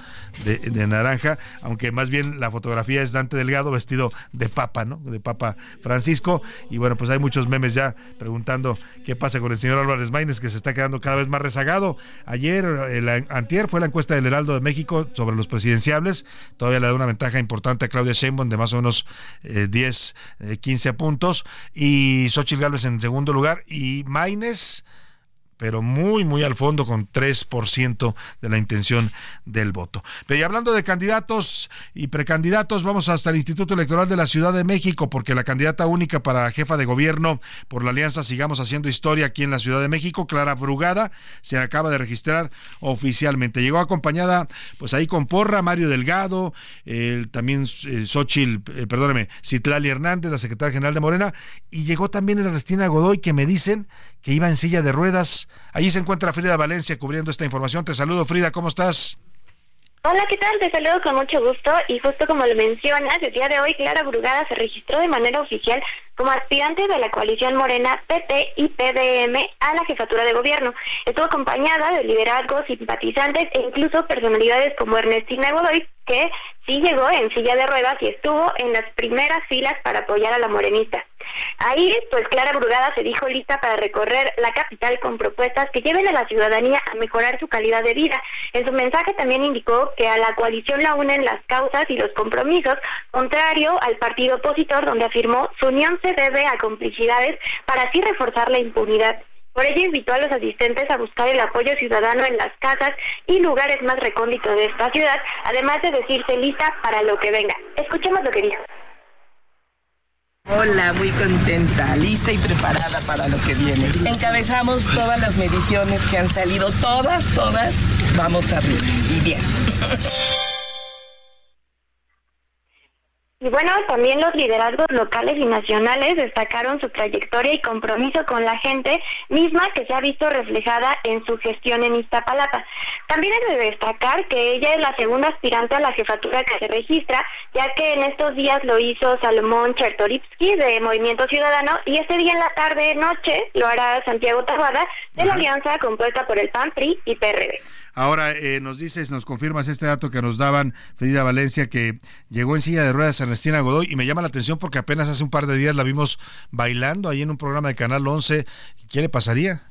de, de naranja, aunque más bien la fotografía es Dante Delgado vestido de Papa, ¿no? De Papa Francisco y bueno, pues hay muchos memes ya preguntando qué pasa con el señor Álvarez Maínez, que se está quedando cada vez más rezagado. Ayer, el antier, fue la encuesta del Heraldo de México sobre los presidenciables. Todavía le da una ventaja importante a Claudia Sheinbaum de más o menos 10, eh, 15 eh, puntos. Y Xochitl Gálvez en segundo lugar. Y Maínez pero muy, muy al fondo con 3% de la intención del voto. Pero y hablando de candidatos y precandidatos, vamos hasta el Instituto Electoral de la Ciudad de México, porque la candidata única para jefa de gobierno por la alianza Sigamos Haciendo Historia aquí en la Ciudad de México, Clara Brugada, se acaba de registrar oficialmente. Llegó acompañada, pues ahí con Porra, Mario Delgado, también eh, Xochitl, eh, perdóneme, Citlali Hernández, la secretaria general de Morena, y llegó también Ernestina Godoy, que me dicen que iba en silla de ruedas. Allí se encuentra Frida Valencia cubriendo esta información. Te saludo, Frida, ¿cómo estás? Hola, ¿qué tal? Te saludo con mucho gusto y justo como lo mencionas, el día de hoy Clara Brugada se registró de manera oficial como aspirante de la coalición Morena PP y PDM a la jefatura de gobierno. Estuvo acompañada de liderazgos, simpatizantes e incluso personalidades como Ernestina Godoy, que sí llegó en silla de ruedas y estuvo en las primeras filas para apoyar a la morenista. Ahí, pues Clara Brugada se dijo lista para recorrer la capital con propuestas que lleven a la ciudadanía a mejorar su calidad de vida. En su mensaje también indicó que a la coalición la unen las causas y los compromisos, contrario al partido opositor donde afirmó su unión se debe a complicidades para así reforzar la impunidad. Por ello invitó a los asistentes a buscar el apoyo ciudadano en las casas y lugares más recónditos de esta ciudad, además de decirse lista para lo que venga. Escuchemos lo que dijo. Hola, muy contenta, lista y preparada para lo que viene. Encabezamos todas las mediciones que han salido, todas, todas, vamos a ver. Y bien. Y bueno, también los liderazgos locales y nacionales destacaron su trayectoria y compromiso con la gente misma que se ha visto reflejada en su gestión en Iztapalapa. También es de destacar que ella es la segunda aspirante a la jefatura que se registra, ya que en estos días lo hizo Salomón Chertoripsky de Movimiento Ciudadano y este día en la tarde-noche lo hará Santiago Tabada de la alianza compuesta por el PAN, PRI y PRD. Ahora eh, nos dices, nos confirmas este dato que nos daban Frida Valencia, que llegó en silla de ruedas Ernestina Godoy, y me llama la atención porque apenas hace un par de días la vimos bailando ahí en un programa de Canal 11. ¿Qué le pasaría?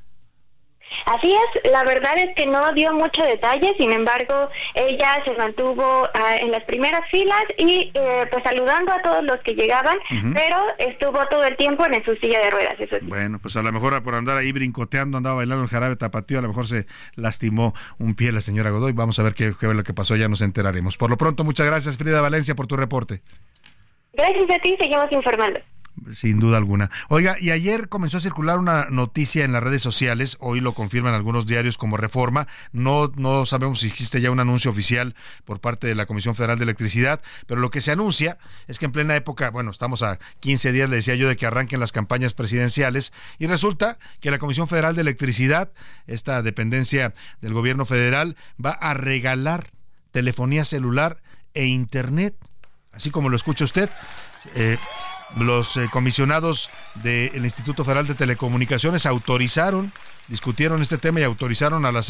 Así es, la verdad es que no dio mucho detalle, sin embargo, ella se mantuvo ah, en las primeras filas y eh, pues saludando a todos los que llegaban, pero estuvo todo el tiempo en su silla de ruedas, eso Bueno, pues a lo mejor por andar ahí brincoteando, andaba bailando el jarabe tapatío, a lo mejor se lastimó un pie la señora Godoy. Vamos a ver qué, qué es lo que pasó, ya nos enteraremos. Por lo pronto, muchas gracias Frida Valencia por tu reporte. Gracias a ti, seguimos informando. Sin duda alguna. Oiga, y ayer comenzó a circular una noticia en las redes sociales, hoy lo confirman algunos diarios como Reforma, no, no sabemos si existe ya un anuncio oficial por parte de la Comisión Federal de Electricidad, pero lo que se anuncia es que en plena época, bueno, estamos a 15 días, le decía yo, de que arranquen las campañas presidenciales, y resulta que la Comisión Federal de Electricidad, esta dependencia del gobierno federal, va a regalar telefonía celular e internet, así como lo escucha usted. Eh, los eh, comisionados del Instituto Federal de Telecomunicaciones autorizaron, discutieron este tema y autorizaron a la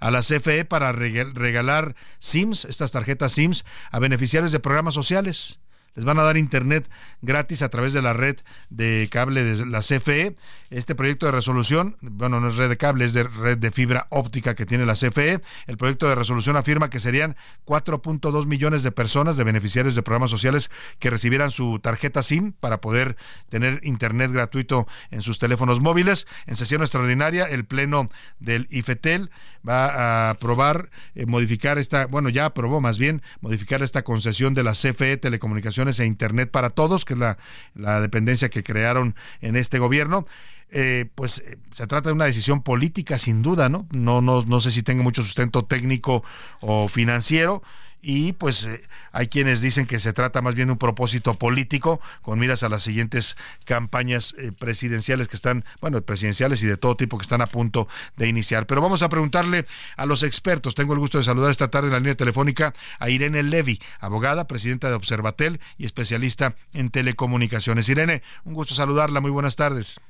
a la CFE para regalar SIMS, estas tarjetas SIMS, a beneficiarios de programas sociales les van a dar internet gratis a través de la red de cable de la CFE. Este proyecto de resolución, bueno, no es red de cable, es de red de fibra óptica que tiene la CFE. El proyecto de resolución afirma que serían 4.2 millones de personas, de beneficiarios de programas sociales, que recibieran su tarjeta SIM para poder tener internet gratuito en sus teléfonos móviles. En sesión extraordinaria, el Pleno del IFETEL va a aprobar, eh, modificar esta, bueno, ya aprobó más bien, modificar esta concesión de la CFE Telecomunicaciones e Internet para Todos, que es la, la dependencia que crearon en este gobierno. Eh, pues eh, se trata de una decisión política sin duda, ¿no? No, no, no sé si tenga mucho sustento técnico o financiero y pues eh, hay quienes dicen que se trata más bien de un propósito político con miras a las siguientes campañas eh, presidenciales que están, bueno, presidenciales y de todo tipo que están a punto de iniciar. Pero vamos a preguntarle a los expertos. Tengo el gusto de saludar esta tarde en la línea telefónica a Irene Levy, abogada, presidenta de Observatel y especialista en telecomunicaciones. Irene, un gusto saludarla. Muy buenas tardes.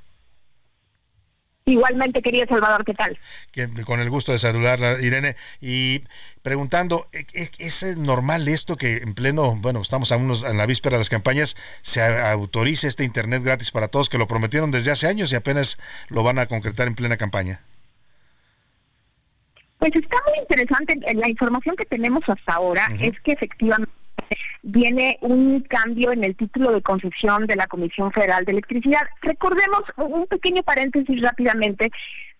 Igualmente, querido Salvador, ¿qué tal? con el gusto de saludarla, Irene. Y preguntando, ¿e, e, ¿es normal esto que en pleno, bueno, estamos a unos, en la víspera de las campañas, se autorice este Internet gratis para todos que lo prometieron desde hace años y apenas lo van a concretar en plena campaña? Pues está muy interesante. La información que tenemos hasta ahora es que efectivamente viene un cambio en el título de concesión de la Comisión Federal de Electricidad. Recordemos un pequeño paréntesis rápidamente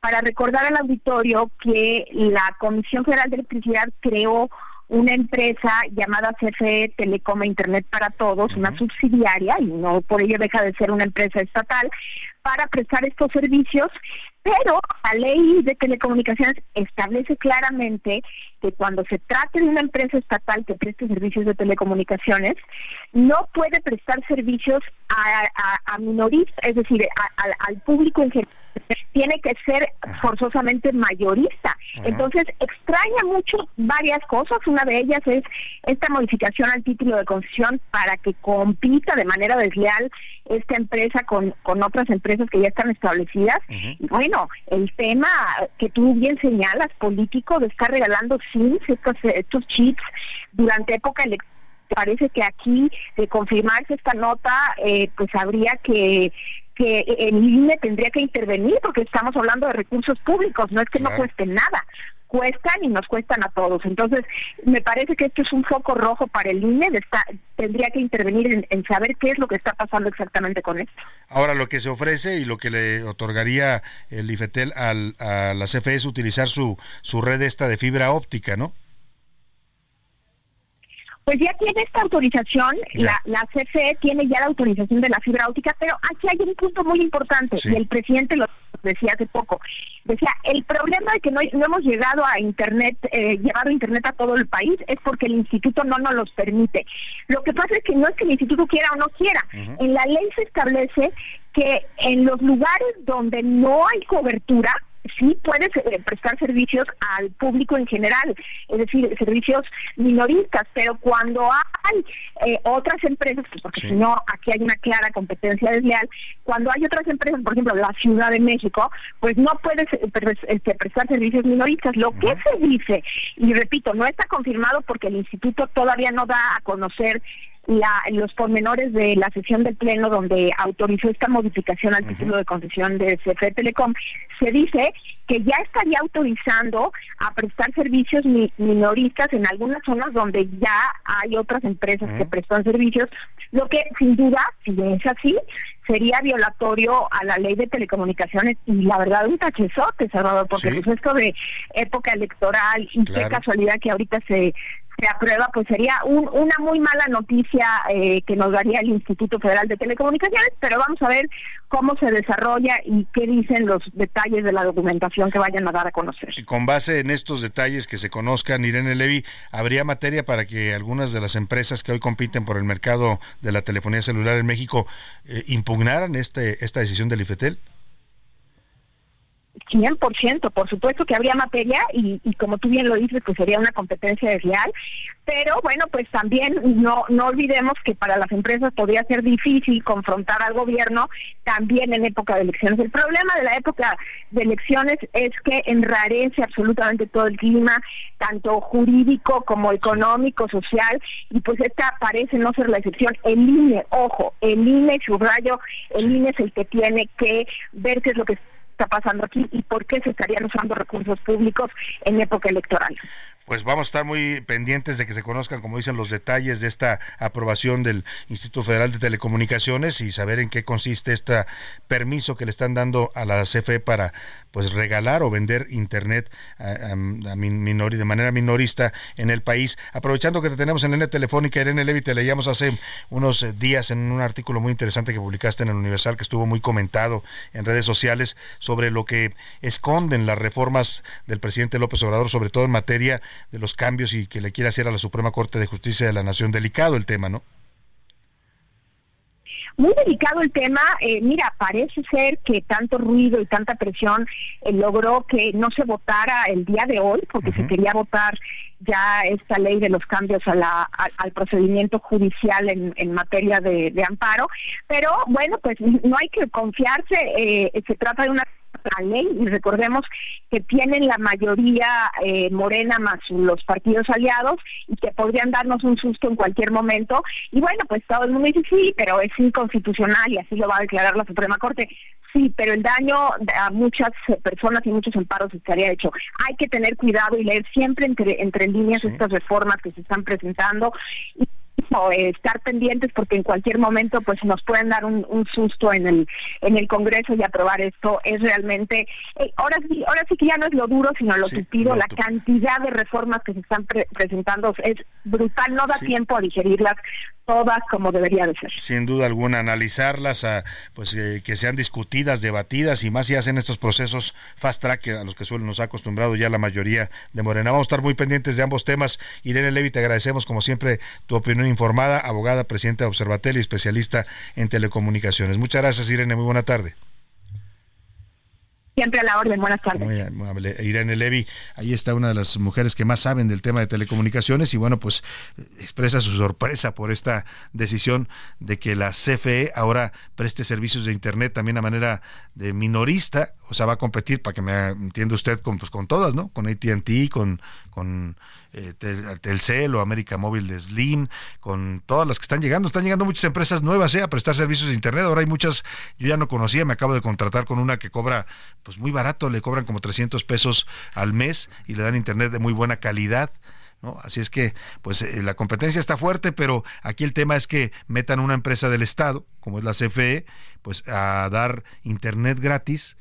para recordar al auditorio que la Comisión Federal de Electricidad creó una empresa llamada CFE Telecom e Internet para Todos, una subsidiaria, y no por ello deja de ser una empresa estatal, para prestar estos servicios pero la ley de telecomunicaciones establece claramente que cuando se trate de una empresa estatal que preste servicios de telecomunicaciones, no puede prestar servicios a, a, minoristas, es decir, al público en general tiene que ser forzosamente mayorista. Entonces, extraña mucho varias cosas. Una de ellas es esta modificación al título de concesión para que compita de manera desleal esta empresa con, con otras empresas que ya están establecidas. Bueno, el tema que tú bien señalas, político, de estar regalando SIMs, estos, estos chips, durante época electoral parece que aquí, de confirmarse esta nota, eh, pues habría que que el INE tendría que intervenir porque estamos hablando de recursos públicos, no es que no cueste nada, cuestan y nos cuestan a todos. Entonces, me parece que esto es un foco rojo para el INE, tendría que intervenir en, saber qué es lo que está pasando exactamente con esto. Ahora, lo que se ofrece y lo que le otorgaría el IFETEL al, a la CFE es utilizar su, su red esta de fibra óptica, ¿no? Pues ya tiene esta autorización, la, la CFE tiene ya la autorización de la fibra óptica, pero aquí hay un punto muy importante y el presidente lo decía hace poco. Decía, el problema de que no, hemos llegado a Internet, eh, llevado Internet a todo el país, es porque el instituto no nos los permite. Lo que pasa es que no es que el instituto quiera o no quiera. En la ley se establece que en los lugares donde no hay cobertura, sí puedes eh, prestar servicios al público en general, es decir, servicios minoristas, pero cuando hay eh, otras empresas, pues porque si no, aquí hay una clara competencia desleal, cuando hay otras empresas, por ejemplo, la Ciudad de México, pues no puedes eh, este, prestar servicios minoristas. Lo que se dice, y repito, no está confirmado porque el instituto todavía no da a conocer la, los pormenores de la sesión del Pleno donde autorizó esta modificación al título de concesión de CFE Telecom, se dice que ya estaría autorizando a prestar servicios minoristas en algunas zonas donde ya hay otras empresas que prestan servicios, lo que sin duda, si es así, sería violatorio a la ley de telecomunicaciones y la verdad un tachezote, Salvador, porque pues esto de época electoral y qué casualidad que ahorita se se aprueba, pues sería una muy mala noticia eh, que nos daría el Instituto Federal de Telecomunicaciones, pero vamos a ver cómo se desarrolla y qué dicen los detalles de la documentación que vayan a dar a conocer. Y con base en estos detalles que se conozcan, Irene Levy, ¿habría materia para que algunas de las empresas que hoy compiten por el mercado de la telefonía celular en México eh, impugnaran este, esta decisión del IFETEL? 100%, por supuesto que habría materia y, y, como tú bien lo dices, pues sería una competencia desleal, pero bueno, pues también no, no olvidemos que para las empresas podría ser difícil confrontar al gobierno también en época de elecciones. El problema de la época de elecciones es que enrarece absolutamente todo el clima, tanto jurídico como económico, social, y pues esta parece no ser la excepción. El INE, ojo, el INE, subrayo, el INE es el que tiene que ver qué es lo que está pasando aquí y por qué se estarían usando recursos públicos en época electoral. Pues vamos a estar muy pendientes de que se conozcan, como dicen, los detalles de esta aprobación del Instituto Federal de Telecomunicaciones y saber en qué consiste este permiso que le están dando a la CFE para pues regalar o vender internet a, de manera minorista en el país. Aprovechando que te tenemos en línea telefónica, Irene Levy, te leíamos hace unos días en un artículo muy interesante que publicaste en el Universal que estuvo muy comentado en redes sociales sobre lo que esconden las reformas del presidente López Obrador, sobre todo en materia de los cambios y que le quiere hacer a la Suprema Corte de Justicia de la Nación. Delicado el tema, ¿no? Muy delicado el tema. Eh, mira, parece ser que tanto ruido y tanta presión eh, logró que no se votara el día de hoy, porque se quería votar ya esta ley de los cambios a la, al procedimiento judicial en, en materia de, amparo. Pero bueno, pues no hay que confiarse. Eh, se trata de una ley y recordemos que tienen la mayoría eh, morena más los partidos aliados y que podrían darnos un susto en cualquier momento. Y bueno pues todo el mundo dice sí pero es inconstitucional y así lo va a declarar la Suprema Corte. Sí pero el daño a muchas personas y muchos amparos estaría hecho. Hay que tener cuidado y leer siempre entre entre líneas estas reformas que se están presentando. y eh, estar pendientes porque en cualquier momento pues nos pueden dar un, susto en el en el Congreso y aprobar esto es realmente eh, ahora sí ahora sí que ya no es lo duro sino lo sí, la cantidad de reformas que se están presentando es brutal no da tiempo a digerirlas todas como debería de ser. Sin duda alguna, analizarlas, a, pues eh, que sean discutidas, debatidas y más si hacen estos procesos fast track a los que suelen nos ha acostumbrado ya la mayoría de Morena. Vamos a estar muy pendientes de ambos temas. Irene Levy, te agradecemos como siempre tu opinión informada, abogada, presidenta de Observatel y especialista en telecomunicaciones. Muchas gracias, Irene. Muy buena tarde. Siempre a la orden, buenas tardes. Muy amable. Irene Levy, ahí está una de las mujeres que más saben del tema de telecomunicaciones y bueno, pues expresa su sorpresa por esta decisión de que la CFE ahora preste servicios de Internet también a manera de minorista, o sea, va a competir, para que me entienda usted, con, pues, con todas, ¿no? Con ATT, con, con eh, Telcel o América Móvil de Slim, con todas las que están llegando. Están llegando muchas empresas nuevas eh, a prestar servicios de Internet. Ahora hay muchas, yo ya no conocía, me acabo de contratar con una que cobra pues muy barato, le cobran como 300 pesos al mes y le dan Internet de muy buena calidad. ¿No? Así es que, pues eh, la competencia está fuerte, pero aquí el tema es que metan una empresa del Estado, como es la CFE, pues a dar internet gratis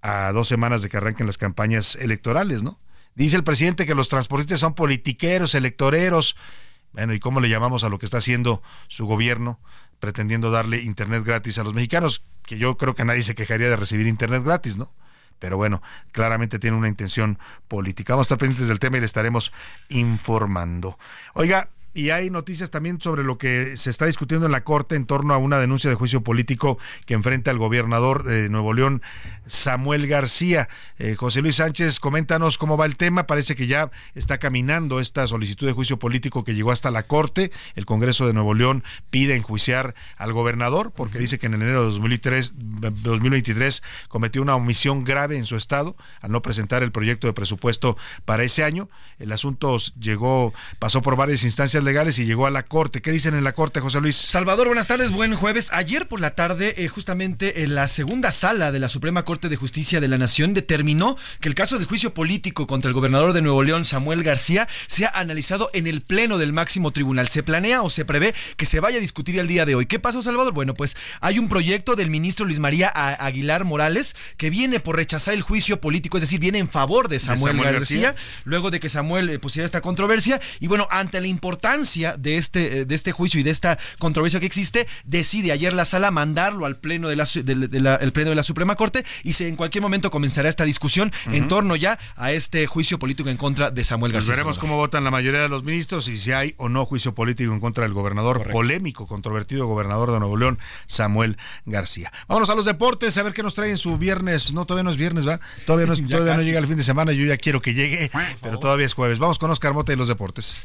a dos semanas de que arranquen las campañas electorales, ¿no? Dice el presidente que los transportistas son politiqueros, electoreros. Bueno, ¿y cómo le llamamos a lo que está haciendo su gobierno pretendiendo darle internet gratis a los mexicanos? Que yo creo que nadie se quejaría de recibir internet gratis, ¿no? Pero bueno, claramente tiene una intención política. Vamos a estar pendientes del tema y le estaremos informando. Oiga, y hay noticias también sobre lo que se está discutiendo en la Corte en torno a una denuncia de juicio político que enfrenta al gobernador de Nuevo León, Samuel García. Eh, José Luis Sánchez, coméntanos cómo va el tema. Parece que ya está caminando esta solicitud de juicio político que llegó hasta la Corte. El Congreso de Nuevo León pide enjuiciar al gobernador porque dice que en enero de 2003, 2023 cometió una omisión grave en su estado al no presentar el proyecto de presupuesto para ese año. El asunto llegó, pasó por varias instancias legales y llegó a la Corte. ¿Qué dicen en la Corte, José Luis? Salvador, buenas tardes, buen jueves. Ayer por la tarde, eh, justamente en la segunda sala de la Suprema Corte de Justicia de la Nación determinó que el caso del juicio político contra el gobernador de Nuevo León, Samuel García, sea analizado en el Pleno del máximo tribunal. Se planea o se prevé que se vaya a discutir el día de hoy. ¿Qué pasó, Salvador? Bueno, pues hay un proyecto del ministro Luis María Aguilar Morales que viene por rechazar el juicio político, es decir, viene en favor de Samuel, García, luego de que Samuel eh, pusiera esta controversia. Y bueno, ante la importancia de este, eh, de este juicio y de esta controversia que existe, decide ayer la sala mandarlo al pleno de la, el pleno de la Suprema Corte y se, en cualquier momento comenzará esta discusión en torno ya a este juicio político en contra de Samuel pues García. veremos cómo votan la mayoría de los ministros y si hay o no juicio político en contra del gobernador polémico, controvertido gobernador de Nuevo León, Samuel García. Vámonos a los deportes, a ver qué nos traen su viernes. No, todavía no es viernes, ¿va? Todavía no, todavía no llega el fin de semana, yo ya quiero que llegue, pero todavía es jueves. Vamos con Oscar Mota y los deportes.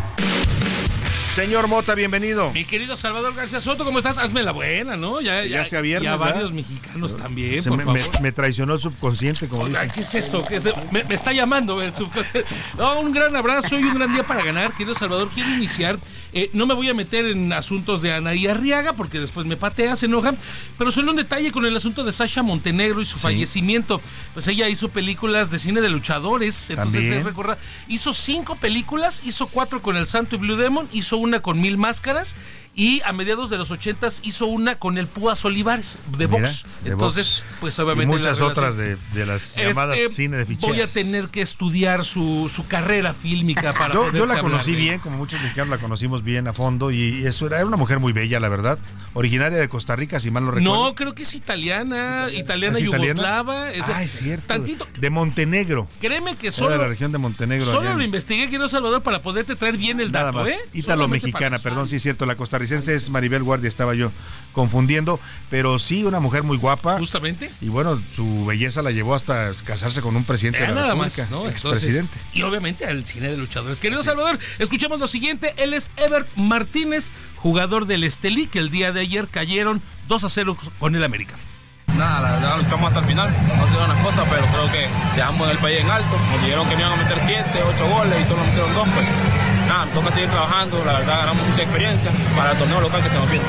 Señor Mota, bienvenido. Mi querido Salvador García Soto, ¿cómo estás? Hazme la buena, ¿no? Ya, ya, sea viernes, ya ¿verdad? varios mexicanos también, Se por me, favor. me- me traicionó el subconsciente, como dicen. ¿Qué es eso? ¿Qué es eso? Me, me está llamando el subconsciente. No, un gran abrazo y un gran día para ganar, querido Salvador. Quiero iniciar. eh, no me voy a meter en asuntos de Anaí Arriaga porque después me patea, se enoja. Pero solo un detalle con el asunto de Sasha Montenegro y su fallecimiento. Pues ella hizo películas de cine de luchadores. Entonces, También. eh, recorda- hizo cinco películas, hizo cuatro con El Santo y Blue Demon, hizo una con Mil Máscaras. Y a mediados de los ochentas hizo una con el Púas Olivares de Mira, box. de Entonces, pues obviamente. muchas otras de, de las llamadas este, cine de ficheras. Voy a tener que estudiar su, su carrera fílmica para Yo, yo la conocí bien, como muchos mexicanos la conocimos bien a fondo y eso era, era una mujer muy bella, la verdad. Originaria de Costa Rica, si mal no recuerdo. No, creo que es italiana, italiana yugoslava. es- Ah, es cierto. Tantito. De Montenegro. Créeme que Era solo, de la región de Montenegro. solo allá lo investigué, querido Salvador, para poderte traer bien el Nada dato, más. ¿eh? Ítalo mexicana, para- perdón, sí es cierto. La costarricense es Maribel Guardia, estaba yo confundiendo. Pero sí, una mujer muy guapa. Justamente. Y bueno, su belleza la llevó hasta casarse con un presidente de la nada República. más, ¿no? Expresidente. Entonces, y obviamente al cine de luchadores. Querido Salvador, escuchamos lo siguiente. Él es Ever Martínez, jugador del Estelí, que el día de ayer cayeron 2 a 0 con el América. Nada, la verdad luchamos hasta el final. No se dio unas cosas, pero creo que dejamos el país en alto. Nos dijeron que me iban a meter 7, 8 goles y solo metieron 2. Pues nada, nos toca seguir trabajando. La verdad, ganamos mucha experiencia para el torneo local que se nos viene.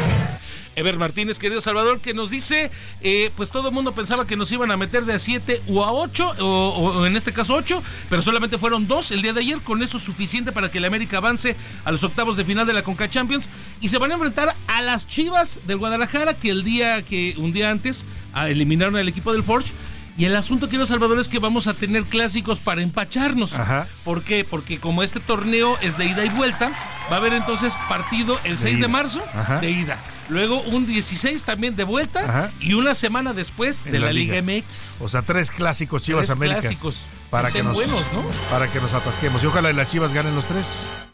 Ever Martínez, querido Salvador, que nos dice, eh, pues todo el mundo pensaba que nos iban a meter de a 7 o a 8, o, en este caso 8, pero solamente fueron 2 el día de ayer, con eso es suficiente para que el América avance a los octavos de final de la Conca Champions y se van a enfrentar a las Chivas del Guadalajara, que el día que un día antes ah, eliminaron al equipo del Forge. Y el asunto, quiero Salvador, es que vamos a tener clásicos para empacharnos. Ajá. ¿Por qué? Porque como este torneo es de ida y vuelta, va a haber entonces partido el 6 de marzo Ajá. de ida. Luego un 16 también de vuelta Ajá. y una semana después de la, la Liga, Liga. MX. O sea, tres clásicos Chivas Tres América. clásicos. Para Estén que nos, buenos, ¿no? Para que nos atasquemos. Y ojalá y las Chivas ganen los tres.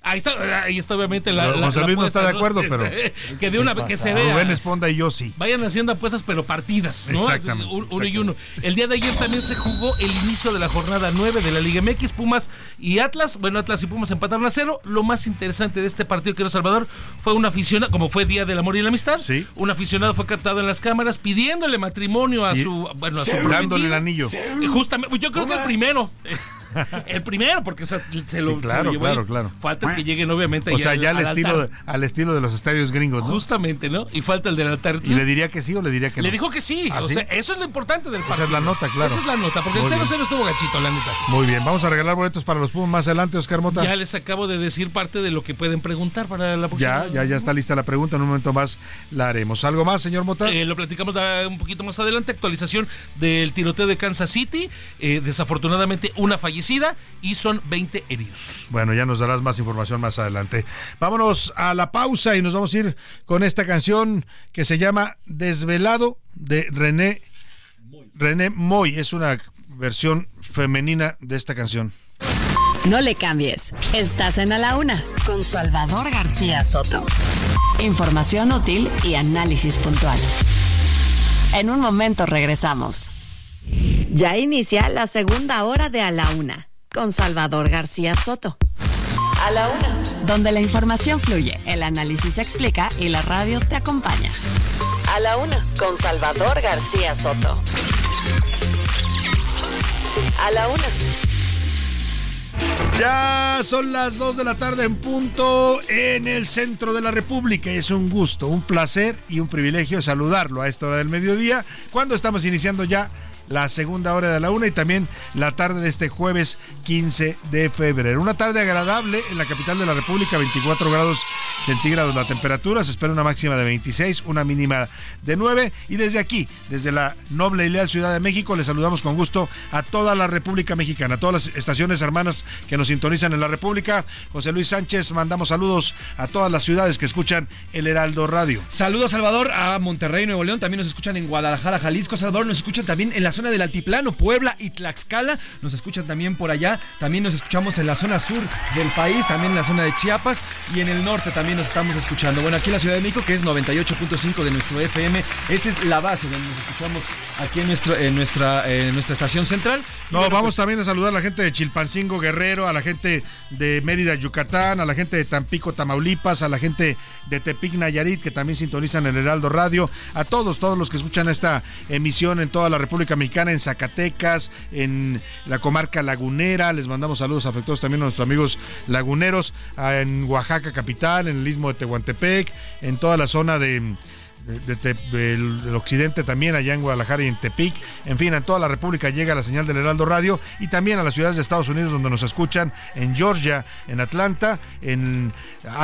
Ahí está, ahí está obviamente la. José la Luis no está de acuerdo, ¿no? pero. que de una vez que se vea. Rubén Esponda y yo sí. Vayan haciendo apuestas, pero partidas, ¿no? Exactamente, Uno y uno. El día de ayer también se jugó el inicio de la jornada 9 de la Liga MX, Pumas y Atlas. Bueno, Atlas y Pumas empataron a cero. Lo más interesante de este partido, que Salvador, fue un aficionado, como fue Día del Amor y la Amistad. Un aficionado fue captado en las cámaras pidiéndole matrimonio a Y- su. Bueno, a su el anillo. Eh, Justamente, pues yo creo que el primero. Yeah. el primero, porque o sea, se lo, Sí, claro, se lo llevó claro, claro. Falta que lleguen, obviamente, O sea, al- ya al, al estilo, altar. de- al estilo de los estadios gringos, ¿no? Justamente, ¿no? Y falta el del altar. ¿Y le diría que sí o le diría que no? Le dijo que sí. ¿Ah, o sí? sea, eso es lo importante del partido. Esa es la nota, claro. Esa es la nota, porque Muy el bien. 0-0 estuvo gachito, la neta. Muy bien, vamos a regalar boletos para los Pumas más adelante, Oscar Mota. Ya les acabo de decir parte de lo que pueden preguntar para la próxima. Ya, ya, ya está lista la pregunta. En un momento más la haremos. ¿Algo más, señor Mota? Eh, lo platicamos un poquito más adelante. Actualización del tiroteo de Kansas City. Eh, desafortunadamente, una fallecida y son 20 heridos. Bueno, ya nos darás más información más adelante. Vámonos a la pausa y nos vamos a ir con esta canción que se llama Desvelado de René René Moy. Es una versión femenina de esta canción. No le cambies. Estás en A la Una con Salvador García Soto. Información útil y análisis puntual. En un momento regresamos. Ya inicia la segunda hora de A la Una con Salvador García Soto. A la Una. Donde la información fluye, el análisis se explica y la radio te acompaña. A la Una con Salvador García Soto. A la Una. Ya son las 2 de la tarde en punto en el centro de la República. Es un gusto, un placer y un privilegio saludarlo a esta hora del mediodía, cuando estamos iniciando ya la segunda hora de la una y también la tarde de este jueves 15 de febrero. Una tarde agradable en la capital de la República, 24 grados centígrados la temperatura, se espera una máxima de 26, una mínima de 9 y desde aquí, desde la noble y leal Ciudad de México, les saludamos con gusto a toda la República Mexicana, a todas las estaciones hermanas que nos sintonizan en la República. José Luis Sánchez, mandamos saludos a todas las ciudades que escuchan el Heraldo Radio. Saludos, Salvador, a Monterrey, Nuevo León. También nos escuchan en Guadalajara, Jalisco. Salvador, nos escuchan también en la zona del Altiplano, Puebla y Tlaxcala. Nos escuchan también por allá. También nos escuchamos en la zona sur del país, también en la zona de Chiapas y en el norte también nos estamos escuchando. Bueno, aquí en la Ciudad de México, que es 98.5 de nuestro FM, esa es la base donde nos escuchamos aquí en, nuestro, en, nuestra, en nuestra estación central. No, vamos pues, también a saludar a la gente de Chilpancingo Guerrero, a la gente de Mérida, Yucatán, a la gente de Tampico, Tamaulipas, a la gente de Tepic, Nayarit, que también sintonizan el Heraldo Radio, a todos, todos los que escuchan esta emisión en toda la República Mexicana, en Zacatecas, en la comarca lagunera. Les mandamos saludos afectuosos también a nuestros amigos laguneros, en Oaxaca capital, en el istmo de Tehuantepec, en toda la zona de del, occidente también, allá en Guadalajara y en Tepic. En fin, en toda la República llega la señal del Heraldo Radio y también a las ciudades de Estados Unidos donde nos escuchan en Georgia, en Atlanta, en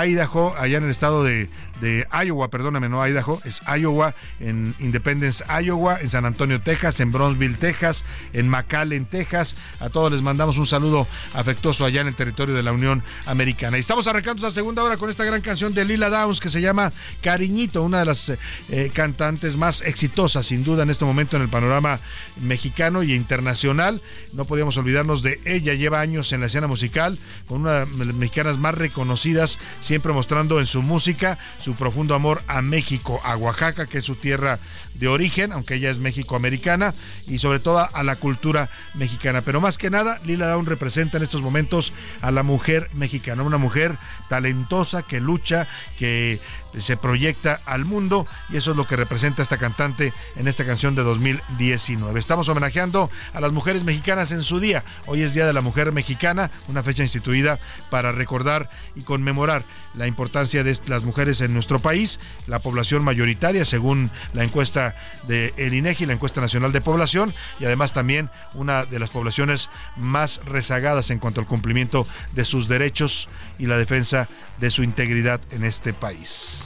Idaho, allá en el estado de, de Iowa, perdóname, no Idaho, es Iowa, en Independence, Iowa, en San Antonio, Texas, en Bronzeville, Texas, en McAllen, Texas. A todos les mandamos un saludo afectuoso allá en el territorio de la Unión Americana. Y estamos arrancando esa segunda hora con esta gran canción de Lila Downs que se llama Cariñito, una de las eh, cantantes más exitosas, sin duda, en este momento en el panorama mexicano y internacional. No podíamos olvidarnos de ella, lleva años en la escena musical, con una de las mexicanas más reconocidas, siempre mostrando en su música su profundo amor a México, a Oaxaca, que es su tierra de origen, aunque ella es mexicoamericana, y sobre todo a la cultura mexicana. Pero más que nada, Lila Down representa en estos momentos a la mujer mexicana, una mujer talentosa que lucha, que se proyecta al mundo y eso es lo que representa esta cantante en esta canción de 2019. Estamos homenajeando a las mujeres mexicanas en su día. Hoy es Día de la Mujer Mexicana, una fecha instituida para recordar y conmemorar la importancia de las mujeres en nuestro país, la población mayoritaria según la encuesta de el INEGI, la encuesta nacional de población y además también una de las poblaciones más rezagadas en cuanto al cumplimiento de sus derechos y la defensa de su integridad en este país.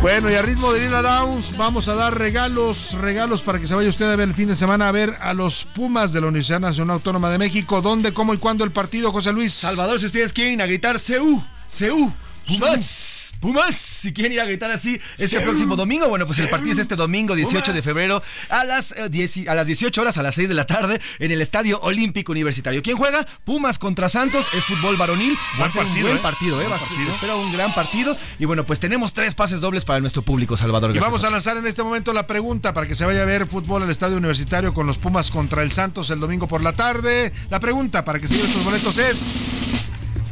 Bueno, y a ritmo de Lila Downs, vamos a dar regalos, regalos para que se vaya usted a ver el fin de semana a ver a los Pumas de la Universidad Nacional Autónoma de México. ¿Dónde, cómo y cuándo el partido, José Luis? Salvador, si ustedes quieren a gritar CU, CU, Pumas. Pumas, si quieren ir a gritar así este próximo domingo, bueno, pues el partido es este domingo 18 de febrero a las, 10, eh, a las 18 horas, a las 6 de la tarde, en el Estadio Olímpico Universitario. ¿Quién juega? Pumas contra Santos, es fútbol varonil. Va a ser un buen ¿eh? partido, ¿eh? Se espera un gran partido. Y bueno, pues tenemos tres pases dobles para nuestro público, Salvador. Y vamos a lanzar en este momento la pregunta para que se vaya a ver fútbol al Estadio Universitario con los Pumas contra el Santos el domingo por la tarde. La pregunta para que se lleven estos boletos es: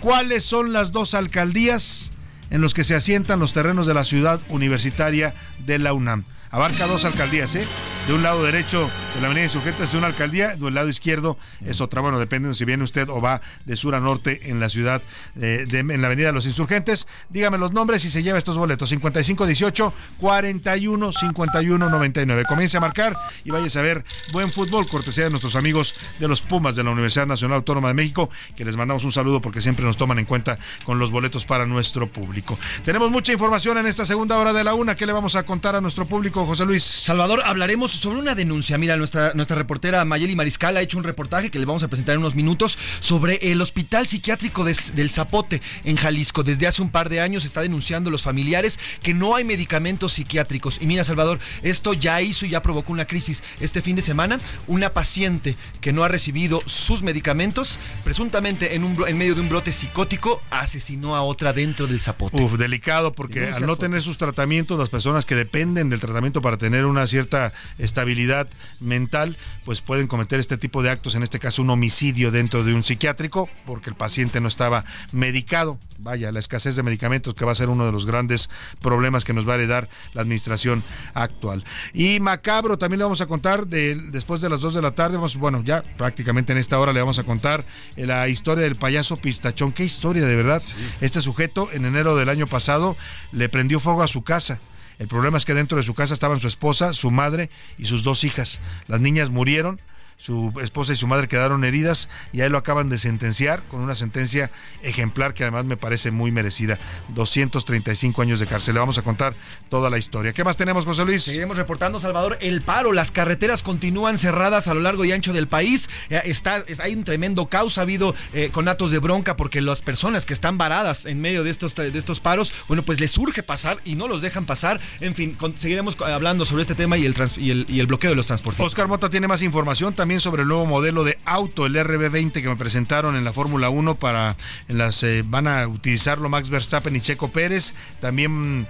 ¿cuáles son las dos alcaldías? En los que se asientan los terrenos de la ciudad universitaria de la UNAM. Abarca dos alcaldías, ¿eh? De un lado derecho de la avenida Insurgentes es una alcaldía, del lado izquierdo es otra. Bueno, depende de si viene usted o va de sur a norte en la ciudad, eh, de, en la avenida de los Insurgentes. Dígame los nombres y se lleva estos boletos. 5518 41 51 99. Comience a marcar y vaya a ver buen fútbol, cortesía de nuestros amigos de los Pumas de la Universidad Nacional Autónoma de México, que les mandamos un saludo porque siempre nos toman en cuenta con los boletos para nuestro público. Tenemos mucha información en esta segunda hora de la una. ¿Qué le vamos a contar a nuestro público? José Luis. Salvador, hablaremos sobre una denuncia. Mira, nuestra, nuestra reportera Mayeli Mariscal ha hecho un reportaje que le vamos a presentar en unos minutos sobre el hospital psiquiátrico del Zapote en Jalisco. Desde hace un par de años está denunciando los familiares que no hay medicamentos psiquiátricos. Y mira, Salvador, esto ya hizo y ya provocó una crisis. Este fin de semana, una paciente que no ha recibido sus medicamentos, presuntamente en, un, en medio de un brote psicótico, asesinó a otra dentro del Zapote. Uf, delicado, porque al no tener sus tratamientos, las personas que dependen del tratamiento para tener una cierta estabilidad mental, pues pueden cometer este tipo de actos, en este caso un homicidio dentro de un psiquiátrico, porque el paciente no estaba medicado. Vaya, la escasez de medicamentos que va a ser uno de los grandes problemas que nos va a heredar la administración actual. Y macabro, también le vamos a contar de, después de las 2 de la tarde, vamos, bueno, ya prácticamente en esta hora le vamos a contar la historia del payaso pistachón. Qué historia, de verdad. Este sujeto en enero del año pasado le prendió fuego a su casa el problema es que dentro de su casa estaban su esposa, su madre y sus dos hijas. Las niñas murieron su esposa y su madre quedaron heridas y ahí lo acaban de sentenciar con una sentencia ejemplar que además me parece muy merecida. 235 años de cárcel. Le vamos a contar toda la historia. ¿Qué más tenemos, José Luis? Seguiremos reportando, Salvador, el paro. Las carreteras continúan cerradas a lo largo y ancho del país. Eh, está, hay un tremendo caos. Ha habido eh, conatos de bronca porque las personas que están varadas en medio de estos, de estos paros, bueno, pues les urge pasar y no los dejan pasar. En fin, seguiremos hablando sobre este tema y el, y el, y el bloqueo de los transportes. Oscar Mota tiene más información también sobre el nuevo modelo de auto, el RB20 que me presentaron en la Fórmula 1 para en las eh, van a utilizarlo Max Verstappen y Checo Pérez. También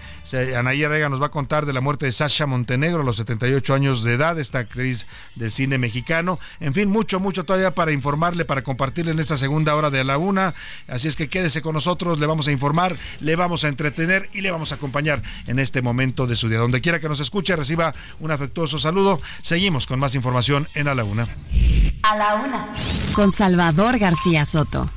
Anaí Rega nos va a contar de la muerte de Sasha Montenegro a los 78 años de edad, esta actriz del cine mexicano. En fin, mucho, mucho todavía para informarle, para compartirle en esta segunda hora de la una. Así es que quédese con nosotros, le vamos a informar, le vamos a entretener y le vamos a acompañar en este momento de su día. Donde quiera que nos escuche, reciba un afectuoso saludo. Seguimos con más información en A la Una. A la Una. Con Salvador García Soto.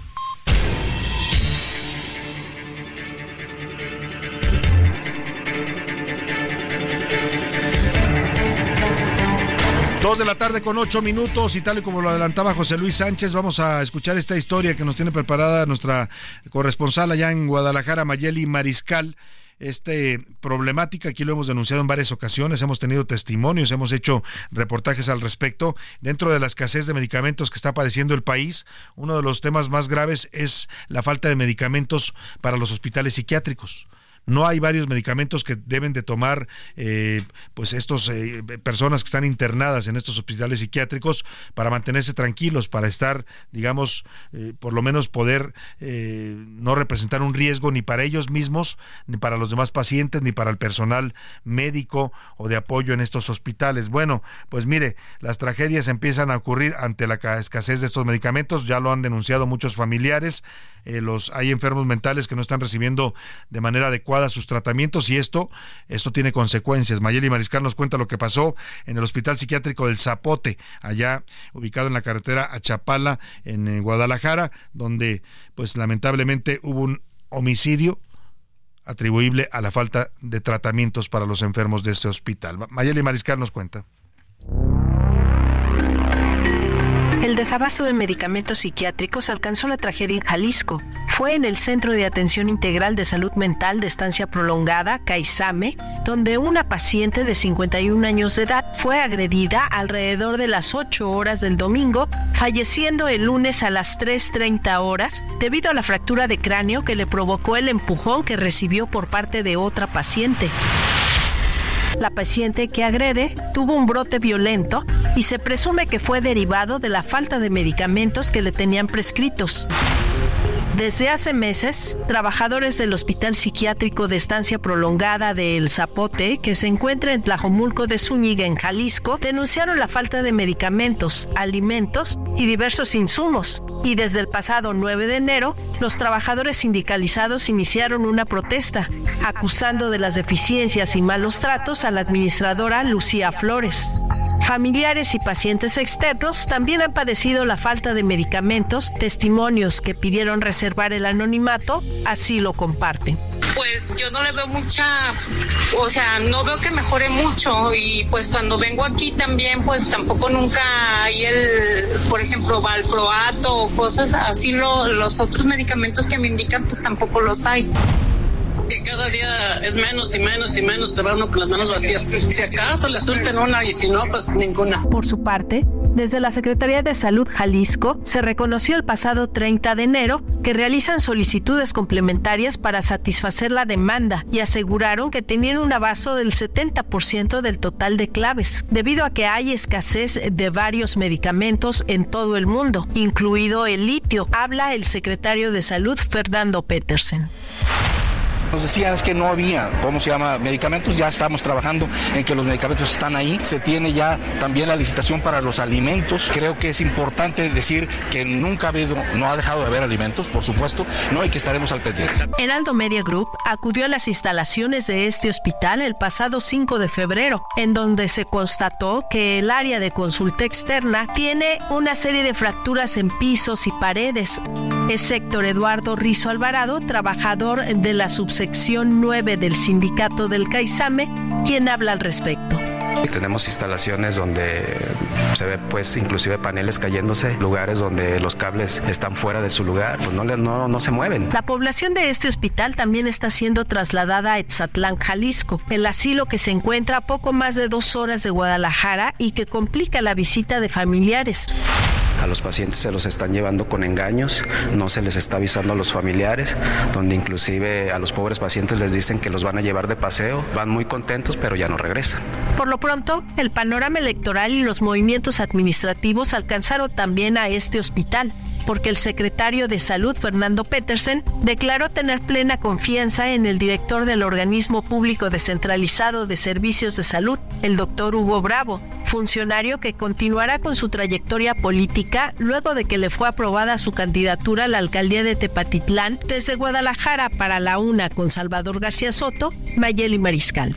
Dos de la tarde con ocho minutos y tal y como lo adelantaba José Luis Sánchez, vamos a escuchar esta historia que nos tiene preparada nuestra corresponsal allá en Guadalajara, Mayeli Mariscal. Este problemática aquí lo hemos denunciado en varias ocasiones, hemos tenido testimonios, hemos hecho reportajes al respecto. Dentro de la escasez de medicamentos que está padeciendo el país, uno de los temas más graves es la falta de medicamentos para los hospitales psiquiátricos no hay varios medicamentos que deben de tomar eh, pues estos eh, personas que están internadas en estos hospitales psiquiátricos para mantenerse tranquilos, para estar, digamos, eh, por lo menos poder no representar un riesgo ni para ellos mismos, ni para los demás pacientes, ni para el personal médico o de apoyo en estos hospitales. Bueno, pues mire, las tragedias empiezan a ocurrir ante la escasez de estos medicamentos, ya lo han denunciado muchos familiares, los hay enfermos mentales que no están recibiendo de manera adecuada sus tratamientos y esto, esto tiene consecuencias. Mayeli Mariscal nos cuenta lo que pasó en el Hospital Psiquiátrico del Zapote, allá ubicado en la carretera a Chapala, en eh, Guadalajara, donde pues lamentablemente hubo un homicidio atribuible a la falta de tratamientos para los enfermos de este hospital. Mayeli Mariscal nos cuenta. El desabasto de medicamentos psiquiátricos alcanzó la tragedia en Jalisco. Fue en el Centro de Atención Integral de Salud Mental de Estancia Prolongada, CAISAME, donde una paciente de 51 años de edad fue agredida alrededor de las 8 horas del domingo, falleciendo el lunes a las 3.30 horas debido a la fractura de cráneo que le provocó el empujón que recibió por parte de otra paciente. La paciente que agrede tuvo un brote violento y se presume que fue derivado de la falta de medicamentos que le tenían prescritos. Desde hace meses, trabajadores del Hospital Psiquiátrico de Estancia Prolongada de El Zapote, que se encuentra en Tlajomulco de Zúñiga, en Jalisco, denunciaron la falta de medicamentos, alimentos y diversos insumos. Y desde el pasado 9 de enero, los trabajadores sindicalizados iniciaron una protesta, acusando de las deficiencias y malos tratos a la administradora Lucía Flores. Familiares y pacientes externos también han padecido la falta de medicamentos. Testimonios que pidieron reservar el anonimato así lo comparten. Pues yo no le veo mucha, o sea, no veo que mejore mucho y pues cuando vengo aquí también pues tampoco nunca hay el, por ejemplo, valproato o cosas así, los otros medicamentos que me indican pues tampoco los hay que cada día es menos y menos y menos, se va uno con las manos vacías. Si acaso le surten una y si no, pues ninguna. Por su parte, desde la Secretaría de Salud Jalisco se reconoció el pasado 30 de enero que realizan solicitudes complementarias para satisfacer la demanda y aseguraron que tenían un abasto del 70% del total de claves, debido a que hay escasez de varios medicamentos en todo el mundo, incluido el litio, habla el secretario de Salud Fernando Petersen. Nos decían que no había, ¿cómo se llama? Medicamentos, ya estamos trabajando en que los medicamentos están ahí. Se tiene ya también la licitación para los alimentos. Creo que es importante decir que nunca ha habido, no ha dejado de haber alimentos, por supuesto, no y que estaremos al pendiente. Heraldo Media Group acudió a las instalaciones de este hospital el pasado 5 de febrero, en donde se constató que el área de consulta externa tiene una serie de fracturas en pisos y paredes. Es Héctor Eduardo Rizo Alvarado, trabajador de la subsección sección 9 del sindicato del CAISAME, quien habla al respecto. Tenemos instalaciones donde se ve pues inclusive paneles cayéndose, lugares donde los cables están fuera de su lugar, pues no, no, no se mueven. La población de este hospital también está siendo trasladada a Etzatlán, Jalisco, el asilo que se encuentra a poco más de dos horas de Guadalajara y que complica la visita de familiares. A los pacientes se los están llevando con engaños, no se les está avisando a los familiares, donde inclusive a los pobres pacientes les dicen que los van a llevar de paseo, van muy contentos pero ya no regresan. Por lo pronto, el panorama electoral y los movimientos administrativos alcanzaron también a este hospital, porque el secretario de Salud, Fernando Petersen, declaró tener plena confianza en el director del organismo público descentralizado de servicios de salud, el doctor Hugo Bravo, funcionario que continuará con su trayectoria política luego de que le fue aprobada su candidatura a la alcaldía de Tepatitlán desde Guadalajara para la UNA con Salvador García Soto, Mayeli Mariscal.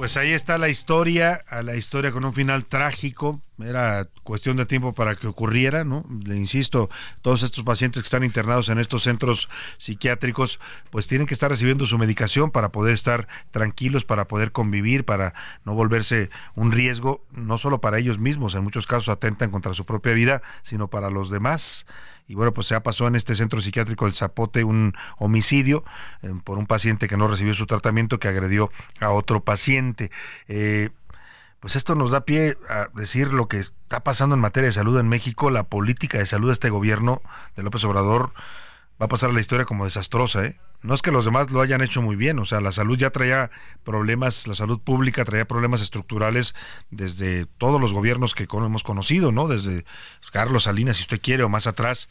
Pues ahí está la historia, a la historia con un final trágico. Era cuestión de tiempo para que ocurriera, ¿no? Le insisto, todos estos pacientes que están internados en estos centros psiquiátricos, pues tienen que estar recibiendo su medicación para poder estar tranquilos, para poder convivir, para no volverse un riesgo, no solo para ellos mismos, en muchos casos atentan contra su propia vida, sino para los demás. Y bueno, pues se pasó en este centro psiquiátrico del Zapote un homicidio eh, por un paciente que no recibió su tratamiento, que agredió a otro paciente. Eh, pues esto nos da pie a decir lo que está pasando en materia de salud en México. La política de salud de este gobierno de López Obrador va a pasar la historia como desastrosa. ¿eh? No es que los demás lo hayan hecho muy bien, o sea, la salud ya traía problemas, la salud pública traía problemas estructurales desde todos los gobiernos que hemos conocido, ¿no? Desde Carlos Salinas, si usted quiere, o más atrás.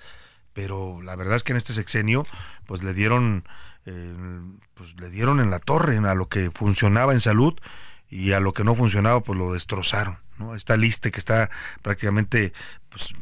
Pero la verdad es que en este sexenio, pues le dieron, eh, pues le dieron en la torre a lo que funcionaba en salud y a lo que no funcionaba, pues lo destrozaron. ¿no? Esta lista que está prácticamente pues,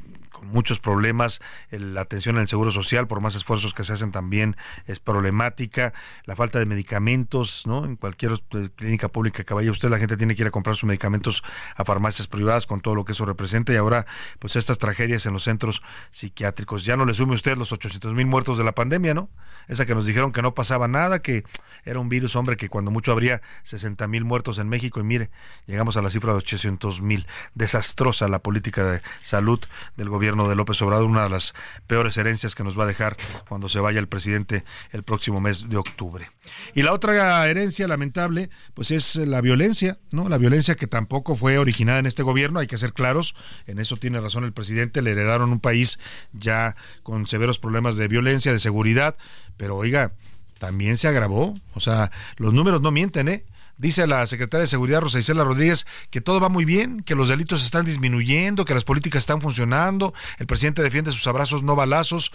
muchos problemas, la atención en el seguro social, por más esfuerzos que se hacen también es problemática, la falta de medicamentos, ¿no? En cualquier eh, clínica pública que vaya usted, la gente tiene que ir a comprar sus medicamentos a farmacias privadas con todo lo que eso representa y ahora pues estas tragedias en los centros psiquiátricos. Ya no le sume usted los 800 mil muertos de la pandemia, ¿no? Esa que nos dijeron que no pasaba nada, que era un virus, hombre, que cuando mucho habría 60 mil muertos en México y mire, llegamos a la cifra de 800 mil. Desastrosa la política de salud del gobierno de López Obrador, una de las peores herencias que nos va a dejar cuando se vaya el presidente el próximo mes de octubre. Y la otra herencia lamentable, pues es la violencia, ¿no? La violencia que tampoco fue originada en este gobierno, hay que ser claros, en eso tiene razón el presidente, le heredaron un país ya con severos problemas de violencia, de seguridad, pero oiga, también se agravó, o sea, los números no mienten, ¿eh? Dice la secretaria de Seguridad, Rosa Isela Rodríguez, que todo va muy bien, que los delitos están disminuyendo, que las políticas están funcionando. El presidente defiende sus abrazos, no balazos,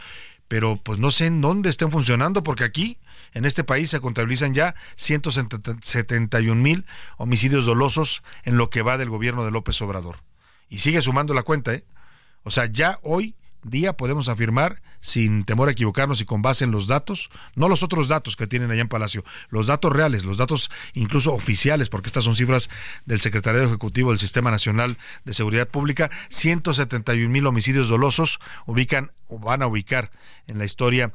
pero pues no sé en dónde estén funcionando, porque aquí, en este país, se contabilizan ya 171 mil homicidios dolosos en lo que va del gobierno de López Obrador. Y sigue sumando la cuenta, ¿eh? O sea, ya hoy día podemos afirmar, sin temor a equivocarnos y con base en los datos, no los otros datos que tienen allá en Palacio, los datos reales, los datos incluso oficiales, porque estas son cifras del Secretariado Ejecutivo del Sistema Nacional de Seguridad Pública, 171 mil homicidios dolosos ubican o van a ubicar en la historia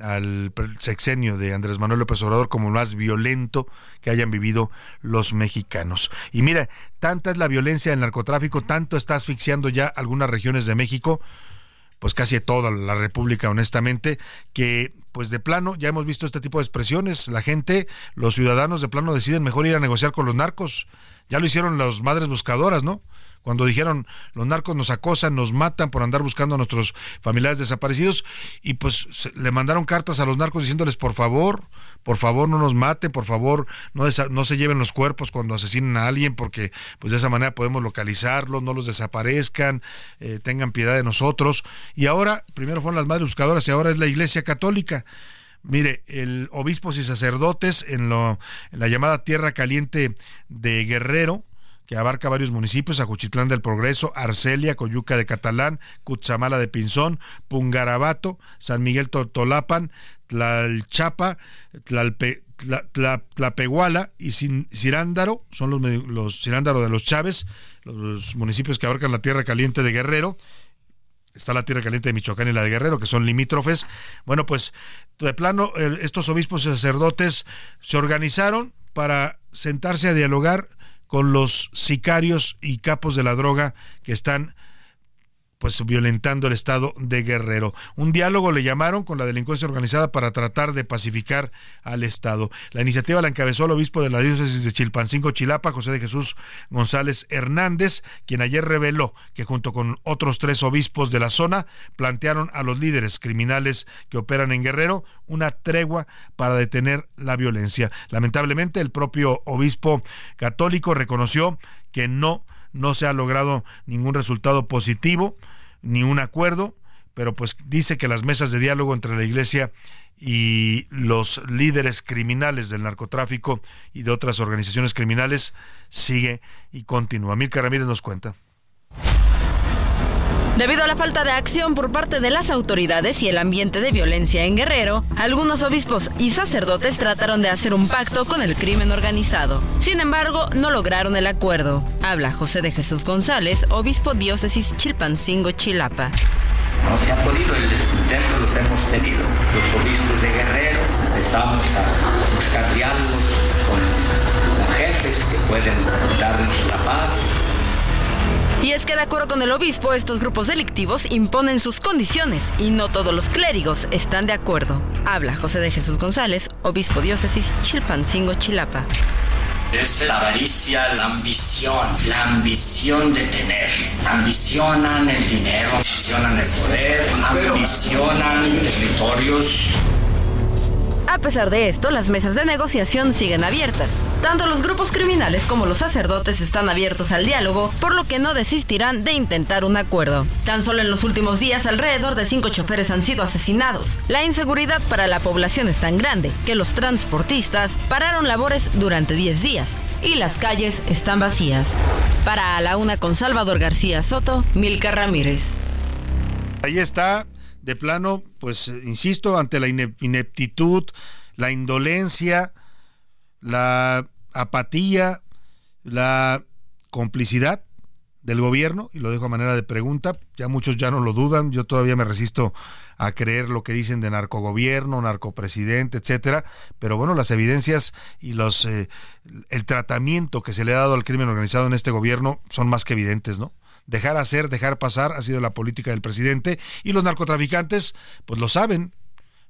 al sexenio de Andrés Manuel López Obrador como el más violento que hayan vivido los mexicanos. Y mira, tanta es la violencia del narcotráfico, tanto está asfixiando ya algunas regiones de México, pues casi toda la República, honestamente, que pues de plano ya hemos visto este tipo de expresiones. La gente, los ciudadanos de plano deciden mejor ir a negociar con los narcos. Ya lo hicieron las madres buscadoras, ¿no? Cuando dijeron los narcos nos acosan, nos matan por andar buscando a nuestros familiares desaparecidos y pues le mandaron cartas a los narcos diciéndoles por favor, por favor no nos maten, por favor no, se lleven los cuerpos cuando asesinen a alguien porque pues de esa manera podemos localizarlos, no los desaparezcan, eh, tengan piedad de nosotros. Y ahora, primero fueron las madres buscadoras y ahora es la Iglesia Católica. Mire, el obispos y sacerdotes en, lo, en la llamada Tierra Caliente de Guerrero, que abarca varios municipios, Ajuchitlán del Progreso, Arcelia, Coyuca de Catalán, Cutzamala de Pinzón, Pungarabato, San Miguel Totolapan, Tlalchapa, Tlalpe, Tlapehuala y Cirándaro, son los, los Cirándaro de los Chávez, los municipios que abarcan la Tierra Caliente de Guerrero, está la Tierra Caliente de Michoacán y la de Guerrero, que son limítrofes. Bueno, pues de plano, estos obispos y sacerdotes se organizaron para sentarse a dialogar con los sicarios y capos de la droga que están pues violentando el estado de Guerrero. Un diálogo le llamaron con la delincuencia organizada para tratar de pacificar al estado. La iniciativa la encabezó el obispo de la diócesis de Chilpancingo, Chilapa, José de Jesús González Hernández, quien ayer reveló que junto con otros tres obispos de la zona plantearon a los líderes criminales que operan en Guerrero una tregua para detener la violencia. Lamentablemente, el propio obispo católico reconoció que no no se ha logrado ningún resultado positivo, ni un acuerdo, pero pues dice que las mesas de diálogo entre la Iglesia y los líderes criminales del narcotráfico y de otras organizaciones criminales sigue y continúa. Mirka Ramírez nos cuenta. Debido a la falta de acción por parte de las autoridades y el ambiente de violencia en Guerrero, algunos obispos y sacerdotes trataron de hacer un pacto con el crimen organizado. Sin embargo, no lograron el acuerdo. Habla José de Jesús González, obispo diócesis Chilpancingo, Chilapa. No se ha podido, el intento los hemos tenido. Los obispos de Guerrero empezamos a buscar diálogos con jefes que pueden darnos la paz y es que de acuerdo con el obispo, estos grupos delictivos imponen sus condiciones y no todos los clérigos están de acuerdo. Habla José de Jesús González, obispo diócesis Chilpancingo, Chilapa. Es la avaricia, la ambición, la ambición de tener. Ambicionan el dinero, ambicionan el poder, ambicionan territorios. A pesar de esto, las mesas de negociación siguen abiertas. Tanto los grupos criminales como los sacerdotes están abiertos al diálogo, por lo que no desistirán de intentar un acuerdo. Tan solo en los últimos días, alrededor de cinco choferes han sido asesinados. La inseguridad para la población es tan grande que los transportistas pararon labores durante 10 días y las calles están vacías. Para A la Una con Salvador García Soto, Milka Ramírez. Ahí está de plano, pues insisto, ante la ineptitud, la indolencia, la apatía, la complicidad del gobierno, y lo dejo a manera de pregunta, ya muchos ya no lo dudan, yo todavía me resisto a creer lo que dicen de narcogobierno, narcopresidente, etcétera, pero bueno, las evidencias y los eh, el tratamiento que se le ha dado al crimen organizado en este gobierno son más que evidentes, ¿no? Dejar hacer, dejar pasar, ha sido la política del presidente y los narcotraficantes pues lo saben,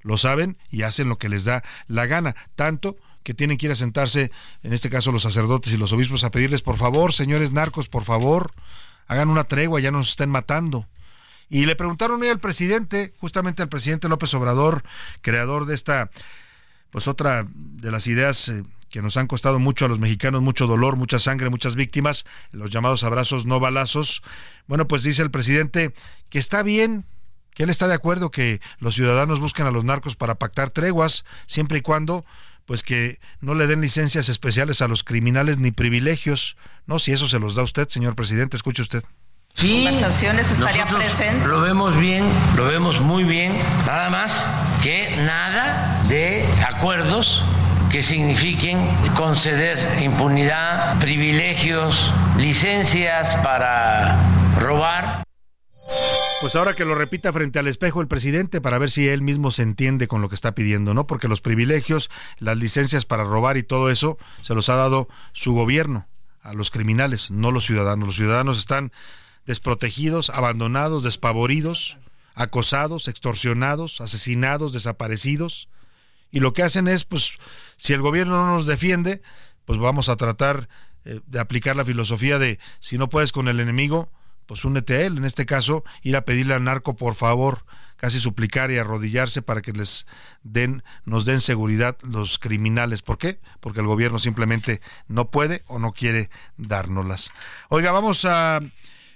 lo saben y hacen lo que les da la gana, tanto que tienen que ir a sentarse, en este caso los sacerdotes y los obispos, a pedirles, por favor, señores narcos, por favor, hagan una tregua, ya nos estén matando. Y le preguntaron hoy al presidente, justamente al presidente López Obrador, creador de esta, pues otra de las ideas eh, que nos han costado mucho a los mexicanos, mucho dolor, mucha sangre, muchas víctimas, los llamados abrazos no balazos. Bueno, pues dice el presidente que está bien, que él está de acuerdo que los ciudadanos busquen a los narcos para pactar treguas, siempre y cuando pues que no le den licencias especiales a los criminales ni privilegios. No, si eso se los da usted, señor presidente, escuche usted. Sí, conversaciones estaría presente. Lo vemos bien, lo vemos muy bien. Nada más que nada de acuerdos que signifiquen conceder impunidad, privilegios, licencias para robar. Pues ahora que lo repita frente al espejo el presidente para ver si él mismo se entiende con lo que está pidiendo, ¿no? Porque los privilegios, las licencias para robar y todo eso se los ha dado su gobierno a los criminales, no los ciudadanos. Los ciudadanos están desprotegidos, abandonados, despavoridos, acosados, extorsionados, asesinados, desaparecidos. Y lo que hacen es, pues, si el gobierno no nos defiende, pues vamos a tratar eh, de aplicar la filosofía de si no puedes con el enemigo, pues únete a él. En este caso, ir a pedirle al narco, por favor, casi suplicar y arrodillarse para que les den, nos den seguridad los criminales. ¿Por qué? Porque el gobierno simplemente no puede o no quiere dárnoslas. Oiga, vamos a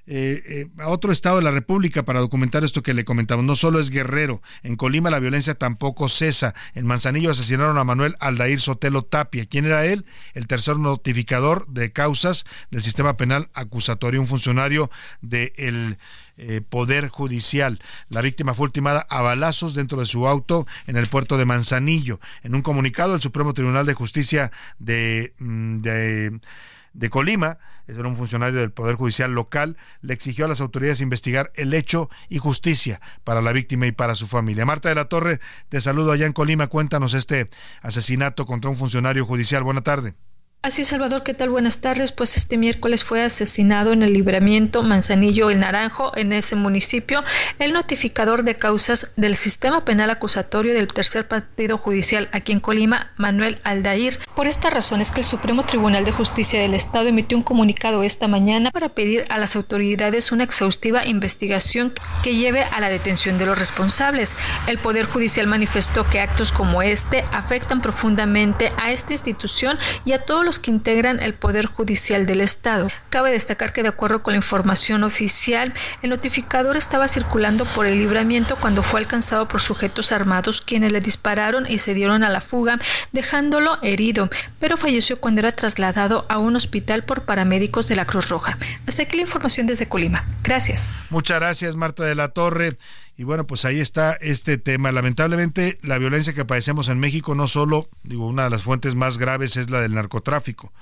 eh, eh, a otro estado de la República para documentar esto que le comentamos. No solo es Guerrero, en Colima la violencia tampoco cesa. En Manzanillo asesinaron a Manuel Aldair Sotelo Tapia. ¿Quién era él? El tercer notificador de causas del sistema penal acusatorio, un funcionario del eh, Poder Judicial. La víctima fue ultimada a balazos dentro de su auto en el puerto de Manzanillo. En un comunicado, el Supremo Tribunal de Justicia de, mm, de de Colima, era un funcionario del Poder Judicial local, le exigió a las autoridades investigar el hecho y justicia para la víctima y para su familia. Marta de la Torre, te saludo allá en Colima. Cuéntanos este asesinato contra un funcionario judicial. Buena tarde. Así, Salvador, ¿qué tal? Buenas tardes. Pues este miércoles fue asesinado en el libramiento Manzanillo El Naranjo, en ese municipio, el notificador de causas del sistema penal acusatorio del tercer partido judicial aquí en Colima, Manuel Aldair. Por esta razón es que el Supremo Tribunal de Justicia del Estado emitió un comunicado esta mañana para pedir a las autoridades una exhaustiva investigación que lleve a la detención de los responsables. El Poder Judicial manifestó que actos como este afectan profundamente a esta institución y a todos los que integran el Poder Judicial del Estado. Cabe destacar que de acuerdo con la información oficial, el notificador estaba circulando por el libramiento cuando fue alcanzado por sujetos armados quienes le dispararon y se dieron a la fuga, dejándolo herido, pero falleció cuando era trasladado a un hospital por paramédicos de la Cruz Roja. Hasta aquí la información desde Colima. Gracias. Muchas gracias, Marta de la Torre. Y bueno, pues ahí está este tema. Lamentablemente, la violencia que padecemos en México no solo, digo, una de las fuentes más graves es la del narcotráfico,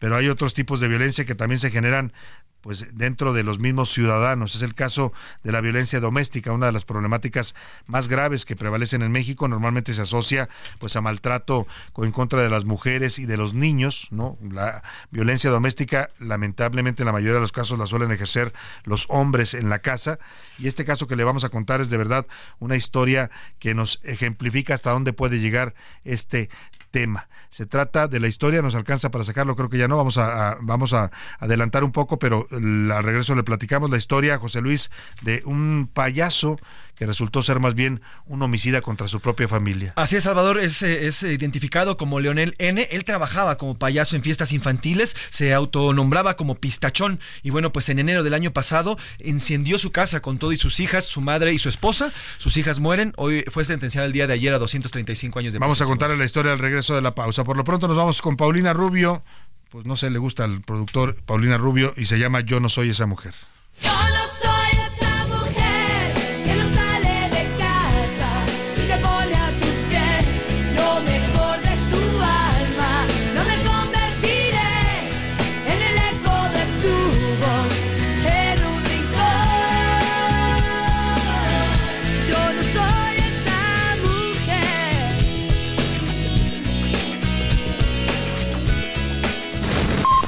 pero hay otros tipos de violencia que también se generan pues dentro de los mismos ciudadanos. Es el caso de la violencia doméstica, una de las problemáticas más graves que prevalecen en México. Normalmente se asocia pues a maltrato en contra de las mujeres y de los niños, ¿no? La violencia doméstica, lamentablemente en la mayoría de los casos la suelen ejercer los hombres en la casa. Y este caso que le vamos a contar es de verdad una historia que nos ejemplifica hasta dónde puede llegar este tema. Se trata de la historia, nos alcanza para sacarlo, creo que ya no, vamos a, vamos a adelantar un poco, pero al regreso le platicamos la historia, José Luis, de un payaso que resultó ser más bien un homicida contra su propia familia. Así es, Salvador, es, es identificado como Leonel N. Él trabajaba como payaso en fiestas infantiles, se autonombraba como pistachón y bueno, pues en enero del año pasado encendió su casa con todo y sus hijas, su madre y su esposa. Sus hijas mueren, hoy fue sentenciado el día de ayer a 235 años de Vamos a contarle la historia al regreso de la pausa. Por lo pronto nos vamos con Paulina Rubio, pues no sé, le gusta al productor Paulina Rubio y se llama Yo no soy esa mujer. No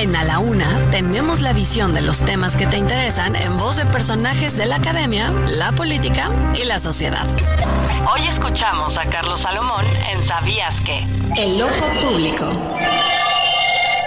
En A la Una tenemos la visión de los temas que te interesan en voz de personajes de la academia, la política y la sociedad. Hoy escuchamos a Carlos Salomón en Sabías que. El ojo público.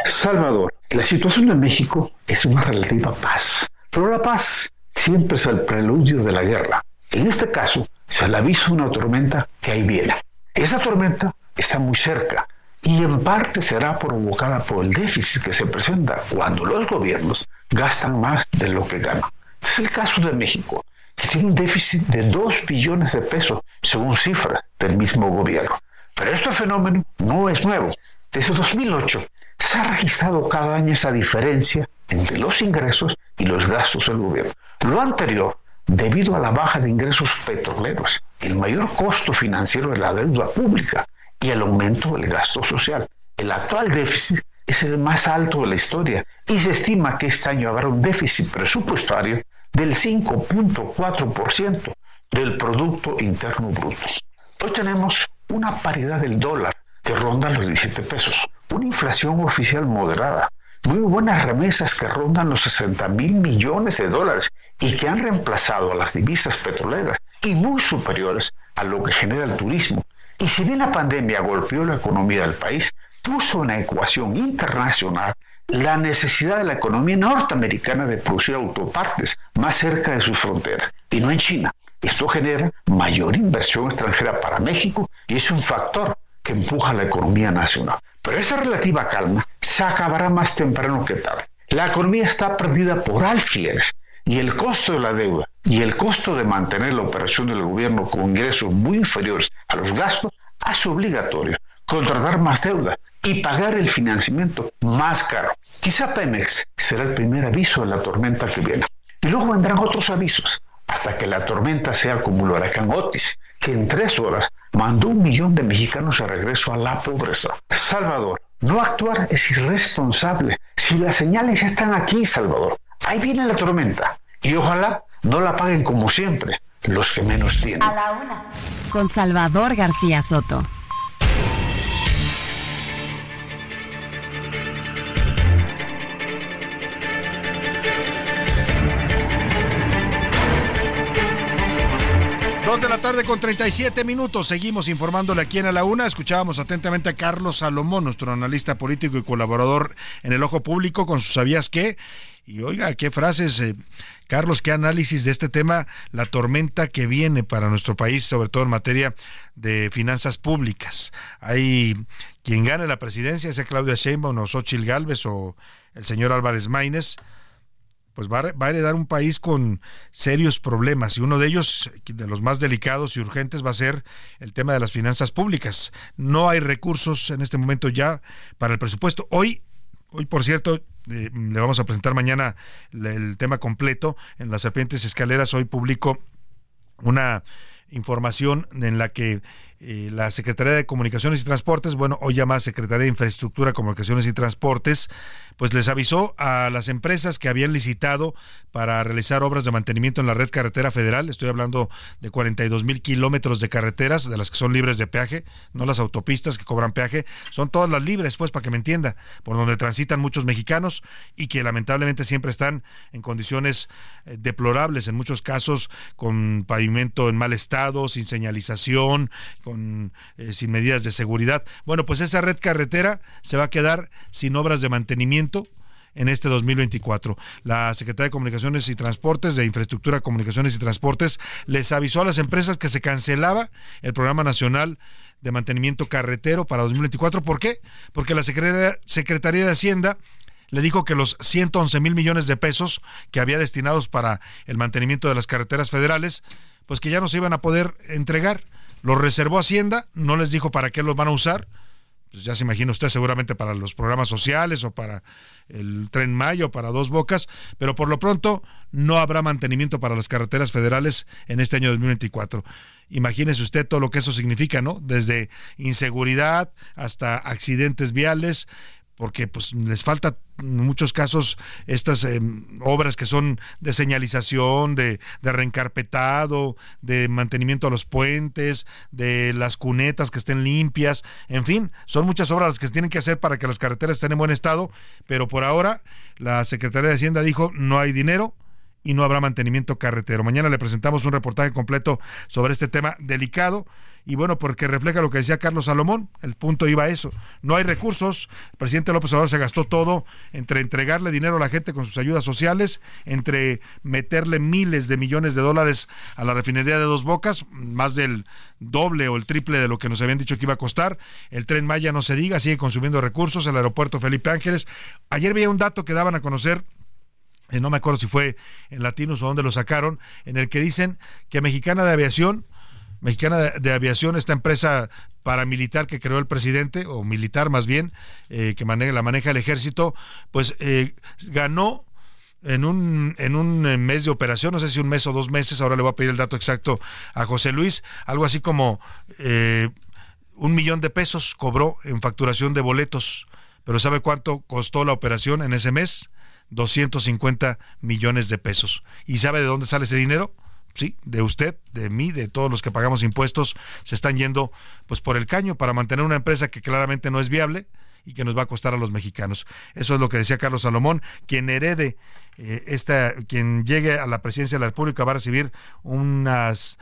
Salvador, la situación de México es una relativa paz, pero la paz siempre es el preludio de la guerra. En este caso, se le avisa una tormenta que ahí viene. Esa tormenta está muy cerca y en parte será provocada por el déficit que se presenta cuando los gobiernos gastan más de lo que ganan. Es el caso de México, que tiene un déficit de 2 billones de pesos, según cifras del mismo gobierno. Pero este fenómeno no es nuevo. Desde 2008 se ha registrado cada año esa diferencia entre los ingresos y los gastos del gobierno. Lo anterior, debido a la baja de ingresos petroleros, el mayor costo financiero de la deuda pública y el aumento del gasto social. El actual déficit es el más alto de la historia y se estima que este año habrá un déficit presupuestario del 5.4% del Producto Interno Bruto. Hoy tenemos una paridad del dólar que ronda los 17 pesos, una inflación oficial moderada, muy buenas remesas que rondan los 60 mil millones de dólares y que han reemplazado a las divisas petroleras y muy superiores a lo que genera el turismo y si bien la pandemia golpeó la economía del país, puso en la ecuación internacional la necesidad de la economía norteamericana de producir autopartes más cerca de sus fronteras y no en China. Esto genera mayor inversión extranjera para México y es un factor que empuja la economía nacional. Pero esa relativa calma se acabará más temprano que tarde. La economía está perdida por alfileres y el costo de la deuda y el costo de mantener la operación del gobierno con ingresos muy inferiores a los gastos hace obligatorio contratar más deuda y pagar el financiamiento más caro. Quizá Pemex será el primer aviso de la tormenta que viene. Y luego vendrán otros avisos, hasta que la tormenta sea como el huracán Otis, que en tres horas mandó un millón de mexicanos a regreso a la pobreza. Salvador, no actuar es irresponsable. Si las señales ya están aquí, Salvador, ahí viene la tormenta. Y ojalá no la paguen como siempre los que menos tienen. A la una. Con Salvador García Soto. Dos de la tarde con 37 minutos. Seguimos informándole aquí en A la Una. Escuchábamos atentamente a Carlos Salomón, nuestro analista político y colaborador en el Ojo Público, con sus sabías qué. Y oiga, qué frases, eh, Carlos, qué análisis de este tema, la tormenta que viene para nuestro país, sobre todo en materia de finanzas públicas. Hay quien gane la presidencia, sea Claudia Sheinbaum o Xochitl Galvez o el señor Álvarez Maínez, pues va a, heredar un país con serios problemas y uno de ellos, de los más delicados y urgentes, va a ser el tema de las finanzas públicas. No hay recursos en este momento ya para el presupuesto. Hoy, hoy por cierto, eh, le vamos a presentar mañana el tema completo en las serpientes escaleras. Hoy publico una información en la que eh, la Secretaría de Comunicaciones y Transportes, bueno, hoy llamada Secretaría de Infraestructura, Comunicaciones y Transportes, pues les avisó a las empresas que habían licitado para realizar obras de mantenimiento en la red carretera federal. Estoy hablando de 42 mil kilómetros de carreteras, de las que son libres de peaje, no las autopistas que cobran peaje, son todas las libres, pues, para que me entienda, por donde transitan muchos mexicanos y que lamentablemente siempre están en condiciones eh, deplorables, en muchos casos con pavimento en mal estado, sin señalización, con, eh, sin medidas de seguridad. Bueno, pues esa red carretera se va a quedar sin obras de mantenimiento en este 2024. La Secretaría de Comunicaciones y Transportes, de Infraestructura, Comunicaciones y Transportes, les avisó a las empresas que se cancelaba el Programa Nacional de Mantenimiento Carretero para 2024. ¿Por qué? Porque la Secretaría de Hacienda le dijo que los 111 mil millones de pesos que había destinados para el mantenimiento de las carreteras federales, pues que ya no se iban a poder entregar. Los reservó Hacienda, no les dijo para qué los van a usar pues ya se imagina usted seguramente para los programas sociales o para el tren Mayo, para dos bocas, pero por lo pronto no habrá mantenimiento para las carreteras federales en este año 2024. Imagínese usted todo lo que eso significa, ¿no? Desde inseguridad hasta accidentes viales, porque pues les falta en muchos casos estas em, obras que son de señalización, de, de, reencarpetado, de mantenimiento a los puentes, de las cunetas que estén limpias, en fin, son muchas obras las que se tienen que hacer para que las carreteras estén en buen estado, pero por ahora la Secretaría de Hacienda dijo no hay dinero, y no habrá mantenimiento carretero. Mañana le presentamos un reportaje completo sobre este tema delicado y bueno, porque refleja lo que decía Carlos Salomón, el punto iba a eso. No hay recursos, el presidente López Obrador se gastó todo entre entregarle dinero a la gente con sus ayudas sociales, entre meterle miles de millones de dólares a la refinería de Dos Bocas, más del doble o el triple de lo que nos habían dicho que iba a costar. El tren Maya no se diga, sigue consumiendo recursos, el aeropuerto Felipe Ángeles. Ayer veía un dato que daban a conocer eh, no me acuerdo si fue en Latinos o dónde lo sacaron, en el que dicen que Mexicana de Aviación Mexicana de, Aviación, esta empresa paramilitar que creó el presidente, o militar más bien, eh, que maneja, la maneja el ejército, pues eh, ganó en un, en un eh, mes de operación, no sé si un mes o dos meses, ahora le voy a pedir el dato exacto a José Luis, algo así como un millón de pesos cobró en facturación de boletos, pero ¿sabe cuánto costó la operación en ese mes? 250 millones de pesos. ¿Y sabe de dónde sale ese dinero? Sí, de usted, de mí, de todos los que pagamos impuestos, se están yendo pues por el caño para mantener una empresa que claramente no es viable y que nos va a costar a los mexicanos. Eso es lo que decía Carlos Salomón, quien herede eh, esta, quien llegue a la presidencia de la República va a recibir unas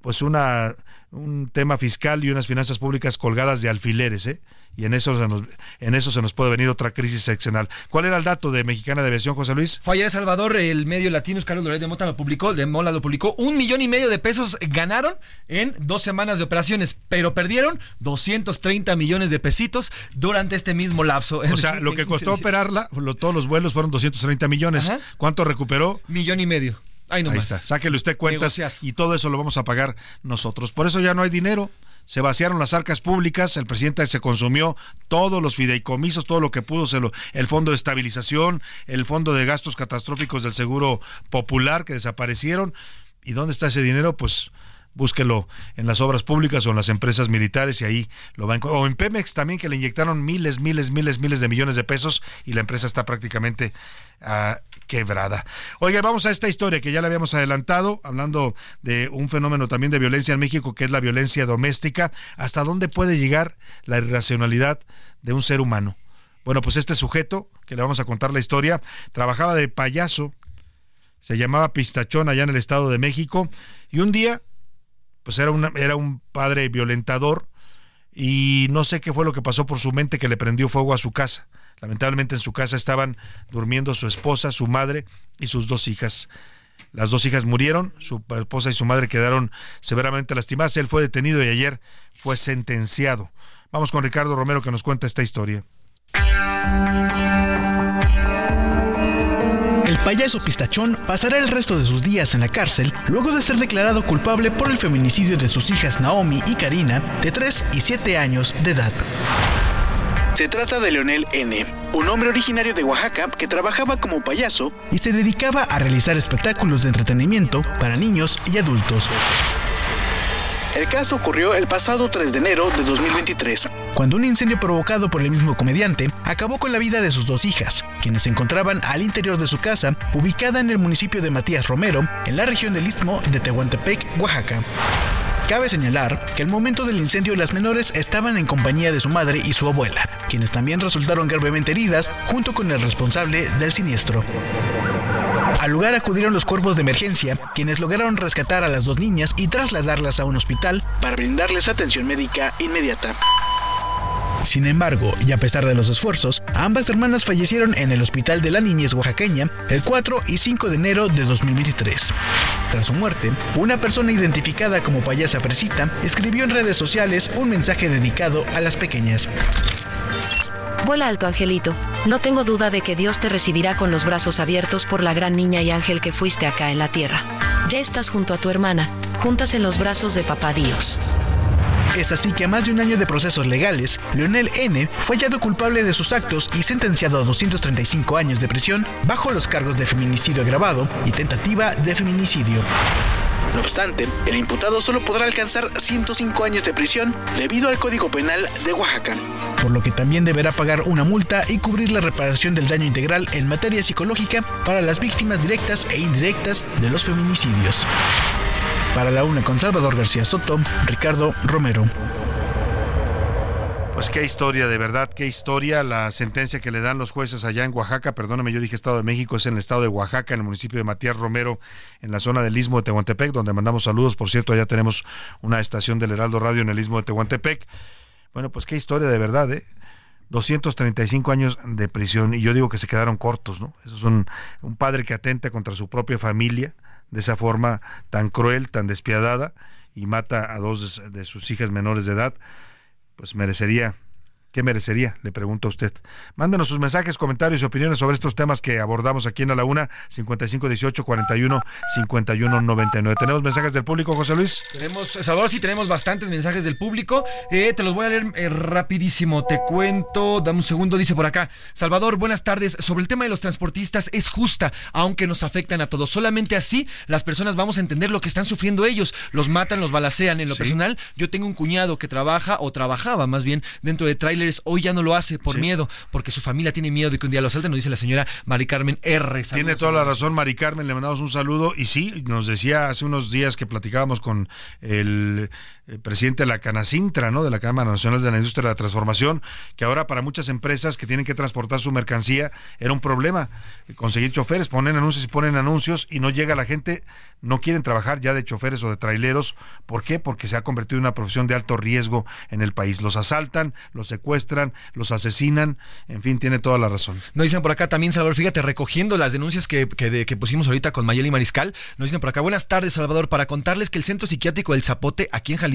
pues una un tema fiscal y unas finanzas públicas colgadas de alfileres, ¿eh? Y en eso se nos, en eso se nos puede venir otra crisis seccional. ¿Cuál era el dato de Mexicana de Aviación, José Luis? Fue ayer Salvador, el medio latino, Carlos Loret de Mota lo publicó, de Mola lo publicó, un millón y medio de pesos ganaron en dos semanas de operaciones, pero perdieron 230 millones de pesitos durante este mismo lapso. O sea, lo que costó operarla, todos los vuelos fueron 230 millones. ¿Cuánto recuperó? Millón y medio. Ahí, Ahí está, sáquele usted cuentas y todo eso lo vamos a pagar nosotros. Por eso ya no hay dinero se vaciaron las arcas públicas, el presidente se consumió todos los fideicomisos, todo lo que pudo, el fondo de estabilización, el fondo de gastos catastróficos del Seguro Popular que desaparecieron. ¿Y dónde está ese dinero? Pues búsquelo en las obras públicas o en las empresas militares y ahí lo va a O en Pemex también que le inyectaron miles, miles, miles, miles de millones de pesos y la empresa está prácticamente uh, quebrada. Oiga, vamos a esta historia que ya la habíamos adelantado, hablando de un fenómeno también de violencia en México, que es la violencia doméstica. ¿Hasta dónde puede llegar la irracionalidad de un ser humano? Bueno, pues este sujeto, que le vamos a contar la historia, trabajaba de payaso, se llamaba Pistachón allá en el Estado de México, y un día, pues era, era un padre violentador, y no sé qué fue lo que pasó por su mente que le prendió fuego a su casa. Lamentablemente en su casa estaban durmiendo su esposa, su madre y sus dos hijas. Las dos hijas murieron, su esposa y su madre quedaron severamente lastimadas. Él fue detenido y ayer fue sentenciado. Vamos con Ricardo Romero que nos cuenta esta historia. El payaso pistachón pasará el resto de sus días en la cárcel luego de ser declarado culpable por el feminicidio de sus hijas Naomi y Karina, de 3 y 7 años de edad. Se trata de Leonel N., un hombre originario de Oaxaca que trabajaba como payaso y se dedicaba a realizar espectáculos de entretenimiento para niños y adultos. El caso ocurrió el pasado 3 de enero de 2023, cuando un incendio provocado por el mismo comediante acabó con la vida de sus dos hijas, quienes se encontraban al interior de su casa, ubicada en el municipio de Matías Romero, en la región del Istmo de Tehuantepec, Oaxaca. Cabe señalar que al momento del incendio las menores estaban en compañía de su madre y su abuela, quienes también resultaron gravemente heridas junto con el responsable del siniestro. Al lugar acudieron los cuerpos de emergencia, quienes lograron rescatar a las dos niñas y trasladarlas a un hospital para brindarles atención médica inmediata. Sin embargo, y a pesar de los esfuerzos, ambas hermanas fallecieron en el Hospital de la Niñez Oaxaqueña el 4 y 5 de enero de 2023. Tras su muerte, una persona identificada como payasa Fresita escribió en redes sociales un mensaje dedicado a las pequeñas. Vuela alto, Angelito. No tengo duda de que Dios te recibirá con los brazos abiertos por la gran niña y ángel que fuiste acá en la tierra. Ya estás junto a tu hermana, juntas en los brazos de Papá Dios. Es así que a más de un año de procesos legales, Leonel N. fue hallado culpable de sus actos y sentenciado a 235 años de prisión bajo los cargos de feminicidio agravado y tentativa de feminicidio. No obstante, el imputado solo podrá alcanzar 105 años de prisión debido al Código Penal de Oaxaca, por lo que también deberá pagar una multa y cubrir la reparación del daño integral en materia psicológica para las víctimas directas e indirectas de los feminicidios. Para la UNA con Salvador García Soto, Ricardo Romero. Pues qué historia, de verdad, qué historia. La sentencia que le dan los jueces allá en Oaxaca, perdóname, yo dije Estado de México, es en el Estado de Oaxaca, en el municipio de Matías Romero, en la zona del Istmo de Tehuantepec, donde mandamos saludos. Por cierto, allá tenemos una estación del Heraldo Radio en el Istmo de Tehuantepec. Bueno, pues qué historia de verdad, ¿eh? 235 años de prisión y yo digo que se quedaron cortos, ¿no? Eso es un, un padre que atenta contra su propia familia, de esa forma tan cruel, tan despiadada, y mata a dos de sus hijas menores de edad, pues merecería ¿Qué merecería? Le pregunto a usted. Mándenos sus mensajes, comentarios y opiniones sobre estos temas que abordamos aquí en A la Una, 5518 41 51 99. ¿Tenemos mensajes del público, José Luis? Tenemos, Salvador, sí tenemos bastantes mensajes del público. Eh, te los voy a leer eh, rapidísimo. Te cuento, dame un segundo, dice por acá. Salvador, buenas tardes. Sobre el tema de los transportistas, es justa, aunque nos afectan a todos. Solamente así las personas vamos a entender lo que están sufriendo ellos. Los matan, los balacean. En lo personal, yo tengo un cuñado que trabaja, o trabajaba más bien, dentro de trailer hoy ya no lo hace por miedo, porque su familia tiene miedo de que un día lo asalten, nos dice la señora Mari Carmen R. tiene toda la razón, Mari Carmen, le mandamos un saludo. Y sí, nos decía hace unos días que platicábamos con el el presidente de la Canacintra, ¿no? De la Cámara Nacional de la Industria de la Transformación, que ahora para muchas empresas que tienen que transportar su mercancía era un problema. Conseguir choferes, ponen anuncios y ponen anuncios y no llega la gente, no quieren trabajar ya de choferes o de traileros. ¿Por qué? Porque se ha convertido en una profesión de alto riesgo en el país. Los asaltan, los secuestran, los asesinan, en fin, tiene toda la razón. Nos dicen por acá también, Salvador, fíjate, recogiendo las denuncias que, que, que pusimos ahorita con Mayeli Mariscal, nos dicen por acá, buenas tardes, Salvador, para contarles que el Centro Psiquiátrico del Zapote, aquí en Jalisco,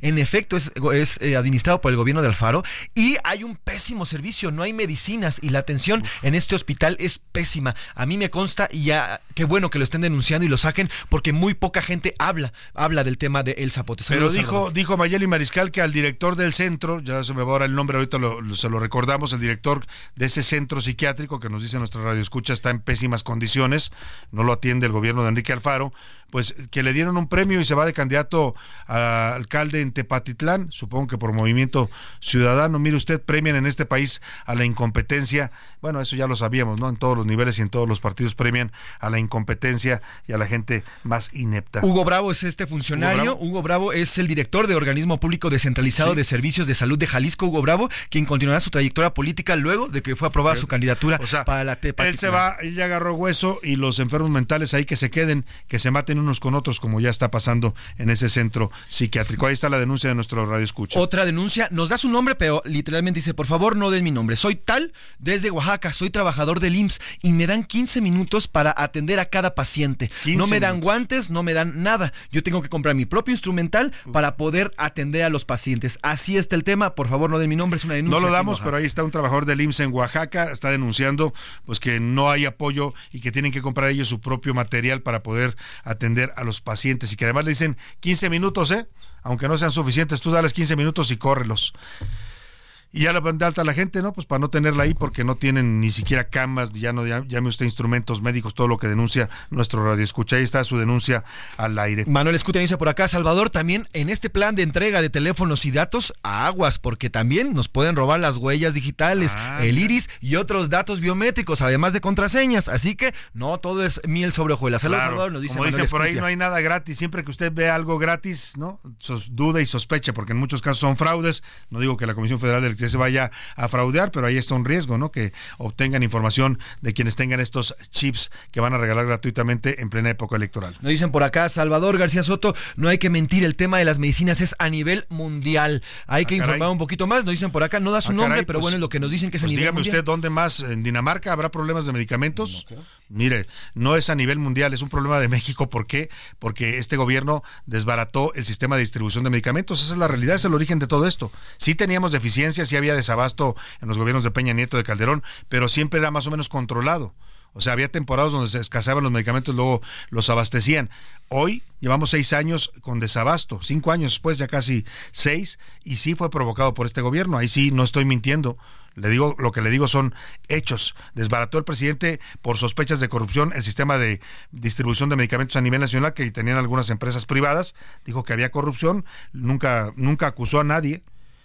en efecto es, es eh, administrado por el gobierno de Alfaro y hay un pésimo servicio, no hay medicinas y la atención en este hospital es pésima. A mí me consta y ya qué bueno que lo estén denunciando y lo saquen porque muy poca gente habla, habla del tema del zapote. Pero dijo, dijo Mayeli Mariscal que al director del centro, ya se me va ahora el nombre ahorita se lo recordamos, el director de ese centro psiquiátrico que nos dice nuestra radio escucha está en pésimas condiciones, no lo atiende el gobierno de Enrique Alfaro, pues que le dieron un premio y se va de candidato a alcalde en Tepatitlán, supongo que por movimiento ciudadano. Mire usted, premian en este país a la incompetencia. Bueno, eso ya lo sabíamos, ¿no? En todos los niveles y en todos los partidos premian a la incompetencia y a la gente más inepta. Hugo Bravo es este funcionario. Hugo Bravo, es el director de Organismo Público Descentralizado de Servicios de Salud de Jalisco, Hugo Bravo, quien continuará su trayectoria política luego de que fue aprobada su candidatura para la Tepatitlán. Él se va, él ya agarró hueso y los enfermos mentales ahí que se queden, que se maten unos con otros, como ya está pasando en ese centro psiquiátrico. Ahí está la denuncia de nuestro radio escucha. Otra denuncia, nos da su nombre, pero literalmente dice, por favor, no den mi nombre. Soy tal desde Oaxaca, soy trabajador del IMSS y me dan 15 minutos para atender a cada paciente. No me dan guantes, no me dan nada. Yo tengo que comprar mi propio instrumental para poder atender a los pacientes. Así está el tema, por favor, no den mi nombre, es una denuncia. No lo damos, pero ahí está un trabajador del IMSS en Oaxaca, está denunciando pues que no hay apoyo y que tienen que comprar ellos su propio material para poder atender a los pacientes y que además le dicen 15 minutos, ¿eh? Aunque no sean suficientes, tú dales 15 minutos y córrelos. Y ya le van de alta a la gente, ¿no? Pues para no tenerla ahí porque no tienen ni siquiera camas, ya no llame usted instrumentos médicos, todo lo que denuncia nuestro radio escucha. Ahí está su denuncia al aire. Manuel Escuta dice por acá, Salvador, también en este plan de entrega de teléfonos y datos, aguas, porque también nos pueden robar las huellas digitales, ah, el iris y otros datos biométricos, además de contraseñas. Así que no todo es miel sobre hojuelas. Salvador, nos dice Como dice por ahí, no hay nada gratis. Siempre que usted ve algo gratis, ¿no? Sos, duda y sospecha, porque en muchos casos son fraudes. No digo que la Comisión Federal de que se vaya a fraudear, pero ahí está un riesgo, ¿no? Que obtengan información de quienes tengan estos chips que van a regalar gratuitamente en plena época electoral. Nos dicen por acá, Salvador García Soto, no hay que mentir, el tema de las medicinas es a nivel mundial. Hay que ah, informar un poquito más. Nos dicen por acá, no da su ah, nombre, pero pues, bueno, es lo que nos dicen que es a pues nivel mundial. usted dónde más, en Dinamarca habrá problemas de medicamentos. Mire, no es a nivel mundial, es un problema de México. ¿Por qué? Porque este gobierno desbarató el sistema de distribución de medicamentos. Esa es la realidad, es el origen de todo esto. Sí teníamos deficiencias, sí había desabasto en los gobiernos de Peña Nieto, de Calderón, pero siempre era más o menos controlado. O sea, había temporadas donde se escaseaban los medicamentos, luego los abastecían. Hoy llevamos seis años con desabasto, cinco años después, ya casi seis, y sí fue provocado por este gobierno. Ahí sí no estoy mintiendo. Le digo, lo que le digo son hechos. Desbarató el presidente por sospechas de corrupción el sistema de distribución de medicamentos a nivel nacional que tenían algunas empresas privadas. Dijo que había corrupción, nunca, nunca acusó a nadie.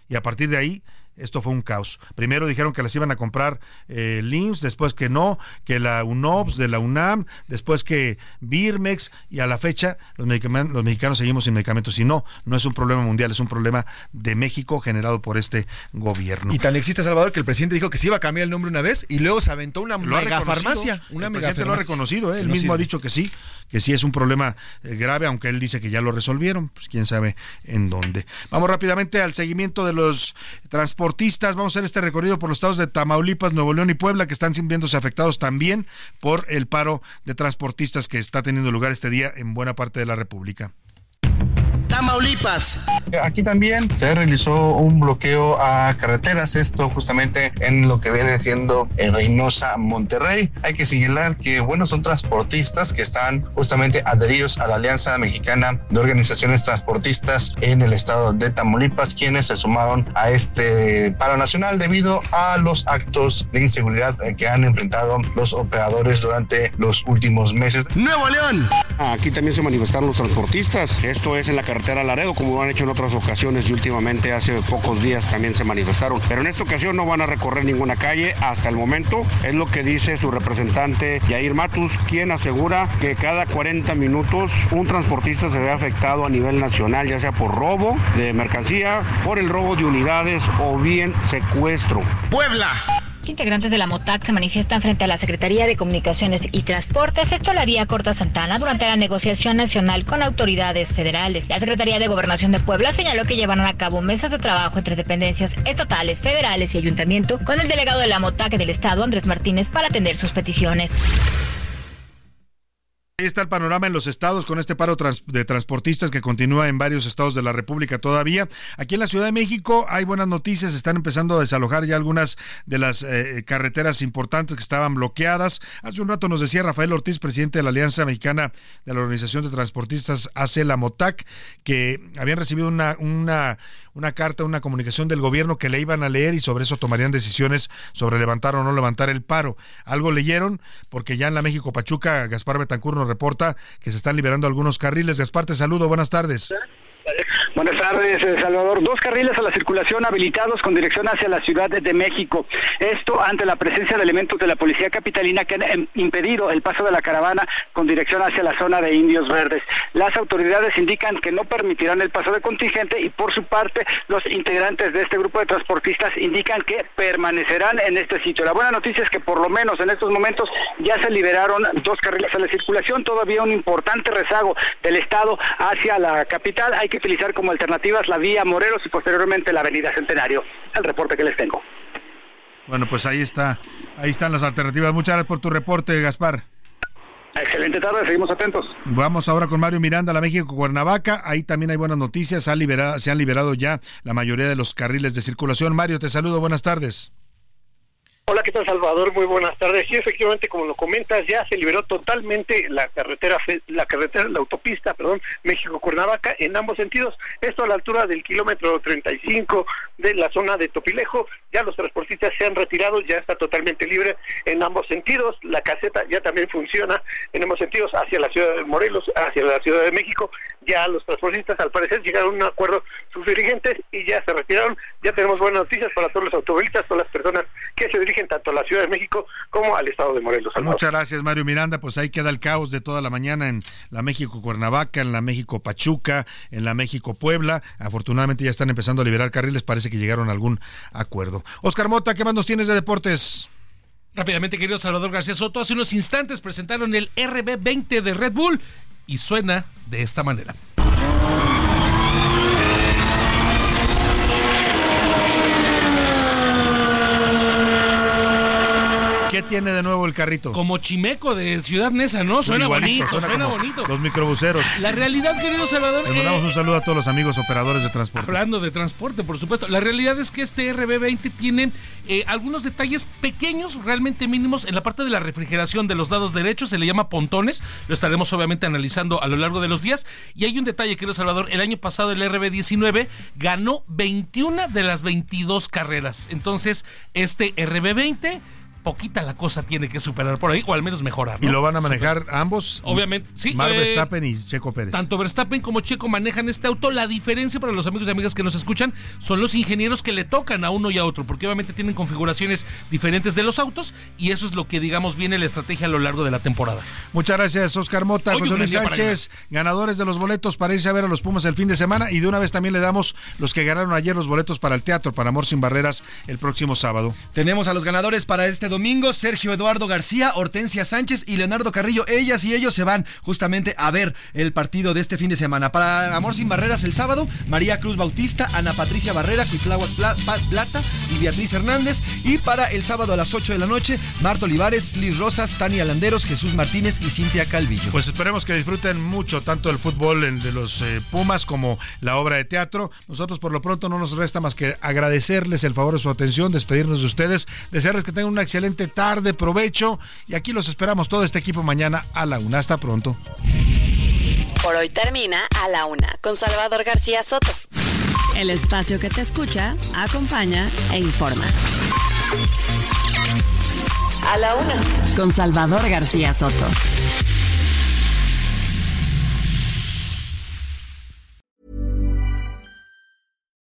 Y a partir de ahí esto fue un caos. Primero dijeron que las iban a comprar eh, LIMS, después que no, que la UNOPS de la UNAM, después que Birmex y a la fecha los, los mexicanos seguimos sin medicamentos. Y no, no es un problema mundial, es un problema de México generado por este gobierno. Y tan existe Salvador que el presidente dijo que se iba a cambiar el nombre una vez y luego se aventó una mega farmacia. Una el presidente lo ha reconocido, ¿eh? él mismo ha dicho que sí, que sí es un problema eh, grave, aunque él dice que ya lo resolvieron, pues quién sabe en dónde. Vamos rápidamente al seguimiento de los transportes transportistas. Vamos a hacer este recorrido por los estados de Tamaulipas, Nuevo León y Puebla, que están viéndose afectados también por el paro de transportistas que está teniendo lugar este día en buena parte de la República. Tamaulipas. Aquí también se realizó un bloqueo a carreteras, esto justamente en lo que viene siendo en Reynosa, Monterrey. Hay que señalar que, bueno, son transportistas que están justamente adheridos a la Alianza Mexicana de Organizaciones Transportistas en el estado de Tamaulipas, quienes se sumaron a este paro nacional debido a los actos de inseguridad que han enfrentado los operadores durante los últimos meses. Nuevo León. Aquí también se manifestaron los transportistas. Esto es en la carretera carretera Laredo, como lo han hecho en otras ocasiones y últimamente hace pocos días también se manifestaron. Pero en esta ocasión no van a recorrer ninguna calle hasta el momento. Es lo que dice su representante Yair Matus, quien asegura que cada 40 minutos un transportista se ve afectado a nivel nacional, ya sea por robo de mercancía, por el robo de unidades o bien secuestro. Puebla. Integrantes de la MOTAC se manifiestan frente a la Secretaría de Comunicaciones y Transportes. Esto lo haría Corta Santana durante la negociación nacional con autoridades federales. La Secretaría de Gobernación de Puebla señaló que llevarán a cabo mesas de trabajo entre dependencias estatales, federales y ayuntamiento con el delegado de la MOTAC del Estado, Andrés Martínez, para atender sus peticiones. Ahí está el panorama en los estados con este paro de transportistas que continúa en varios estados de la República todavía. Aquí en la Ciudad de México hay buenas noticias, están empezando a desalojar ya algunas de las eh, carreteras importantes que estaban bloqueadas. Hace un rato nos decía Rafael Ortiz, presidente de la Alianza Mexicana de la Organización de Transportistas AC, la MOTAC, que habían recibido una, una, una carta, una comunicación del gobierno que le iban a leer y sobre eso tomarían decisiones sobre levantar o no levantar el paro. Algo leyeron porque ya en la México Pachuca, Gaspar Betancur reporta que se están liberando algunos carriles. Gaspar, te saludo, buenas tardes. Buenas tardes, eh, Salvador. Dos carriles a la circulación habilitados con dirección hacia la Ciudad de México. Esto ante la presencia de elementos de la Policía Capitalina que han em, impedido el paso de la caravana con dirección hacia la zona de Indios Verdes. Las autoridades indican que no permitirán el paso de contingente y por su parte los integrantes de este grupo de transportistas indican que permanecerán en este sitio. La buena noticia es que por lo menos en estos momentos ya se liberaron dos carriles a la circulación, todavía un importante rezago del Estado hacia la capital. Hay que utilizar como alternativas la vía Morelos y posteriormente la avenida Centenario. El reporte que les tengo. Bueno, pues ahí está, ahí están las alternativas. Muchas gracias por tu reporte, Gaspar. Excelente tarde, seguimos atentos. Vamos ahora con Mario Miranda, la México Cuernavaca. Ahí también hay buenas noticias. Se, se han liberado ya la mayoría de los carriles de circulación. Mario, te saludo. Buenas tardes. Hola, ¿qué tal Salvador? Muy buenas tardes. Sí, efectivamente, como lo comentas, ya se liberó totalmente la carretera, la carretera, la autopista, perdón, México-Cuernavaca en ambos sentidos. Esto a la altura del kilómetro 35 de la zona de Topilejo. Ya los transportistas se han retirado, ya está totalmente libre en ambos sentidos. La caseta ya también funciona en ambos sentidos hacia la ciudad de Morelos, hacia la Ciudad de México. Ya los transportistas, al parecer, llegaron a un acuerdo sus dirigentes y ya se retiraron. Ya tenemos buenas noticias para todos los automovilistas, todas las personas que se dirigen tanto a la Ciudad de México como al Estado de Morelos. Muchas gracias, Mario Miranda. Pues ahí queda el caos de toda la mañana en la México Cuernavaca, en la México Pachuca, en la México Puebla. Afortunadamente ya están empezando a liberar carriles, parece que llegaron a algún acuerdo. Oscar Mota, ¿qué más nos tienes de deportes? Rápidamente, querido Salvador García Soto, hace unos instantes presentaron el RB20 de Red Bull y suena de esta manera. ¿Qué tiene de nuevo el carrito? Como chimeco de Ciudad Nesa, ¿no? Suena bonito, suena, bonito. Los microbuseros. La realidad, querido Salvador. Le mandamos un saludo a todos los amigos operadores de transporte. Hablando de transporte, por supuesto. La realidad es que este RB20 tiene eh, algunos detalles pequeños, realmente mínimos, en la parte de la refrigeración de los lados derechos. Se le llama pontones. Lo estaremos obviamente analizando a lo largo de los días. Y hay un detalle, querido Salvador. El año pasado el RB19 ganó 21 de las 22 carreras. Entonces, este RB20 poquita la cosa tiene que superar por ahí, o al menos mejorar. ¿Y lo van a manejar ambos? Obviamente, sí. Mar eh, Verstappen y Checo Pérez. Tanto Verstappen como Checo manejan este auto. La diferencia para los amigos y amigas que nos escuchan son los ingenieros que le tocan a uno y a otro, porque obviamente tienen configuraciones diferentes de los autos y eso es lo que, digamos, viene la estrategia a lo largo de la temporada. Muchas gracias, Oscar Mota, José Luis Sánchez, ganadores de los boletos para irse a ver a los Pumas el fin de semana y de una vez también le damos los que ganaron ayer los boletos para el teatro, para Amor Sin Barreras, el próximo sábado. Tenemos a los ganadores para este domingo, Sergio Eduardo García, Hortensia Sánchez y Leonardo Carrillo. Ellas y ellos se van justamente a ver el partido de este fin de semana. Para Amor Sin Barreras el sábado, María Cruz Bautista, Ana Patricia Barrera, Cuitláhuac Plata y Beatriz Hernández. Y para el sábado a las 8 de la noche, Marta Olivares, Liz Rosas, Tania Landeros, Jesús Martínez y Cintia Calvillo. Pues esperemos que disfruten mucho tanto el fútbol de los eh, Pumas como la obra de teatro. Nosotros por lo pronto no nos resta más que agradecerles el favor de su atención, despedirnos de ustedes, desearles que tengan una excelente tarde, provecho y aquí los esperamos todo este equipo mañana a la una. Hasta pronto. Por hoy termina a la una con Salvador García Soto. El espacio que te escucha, acompaña e informa. A la una con Salvador García Soto.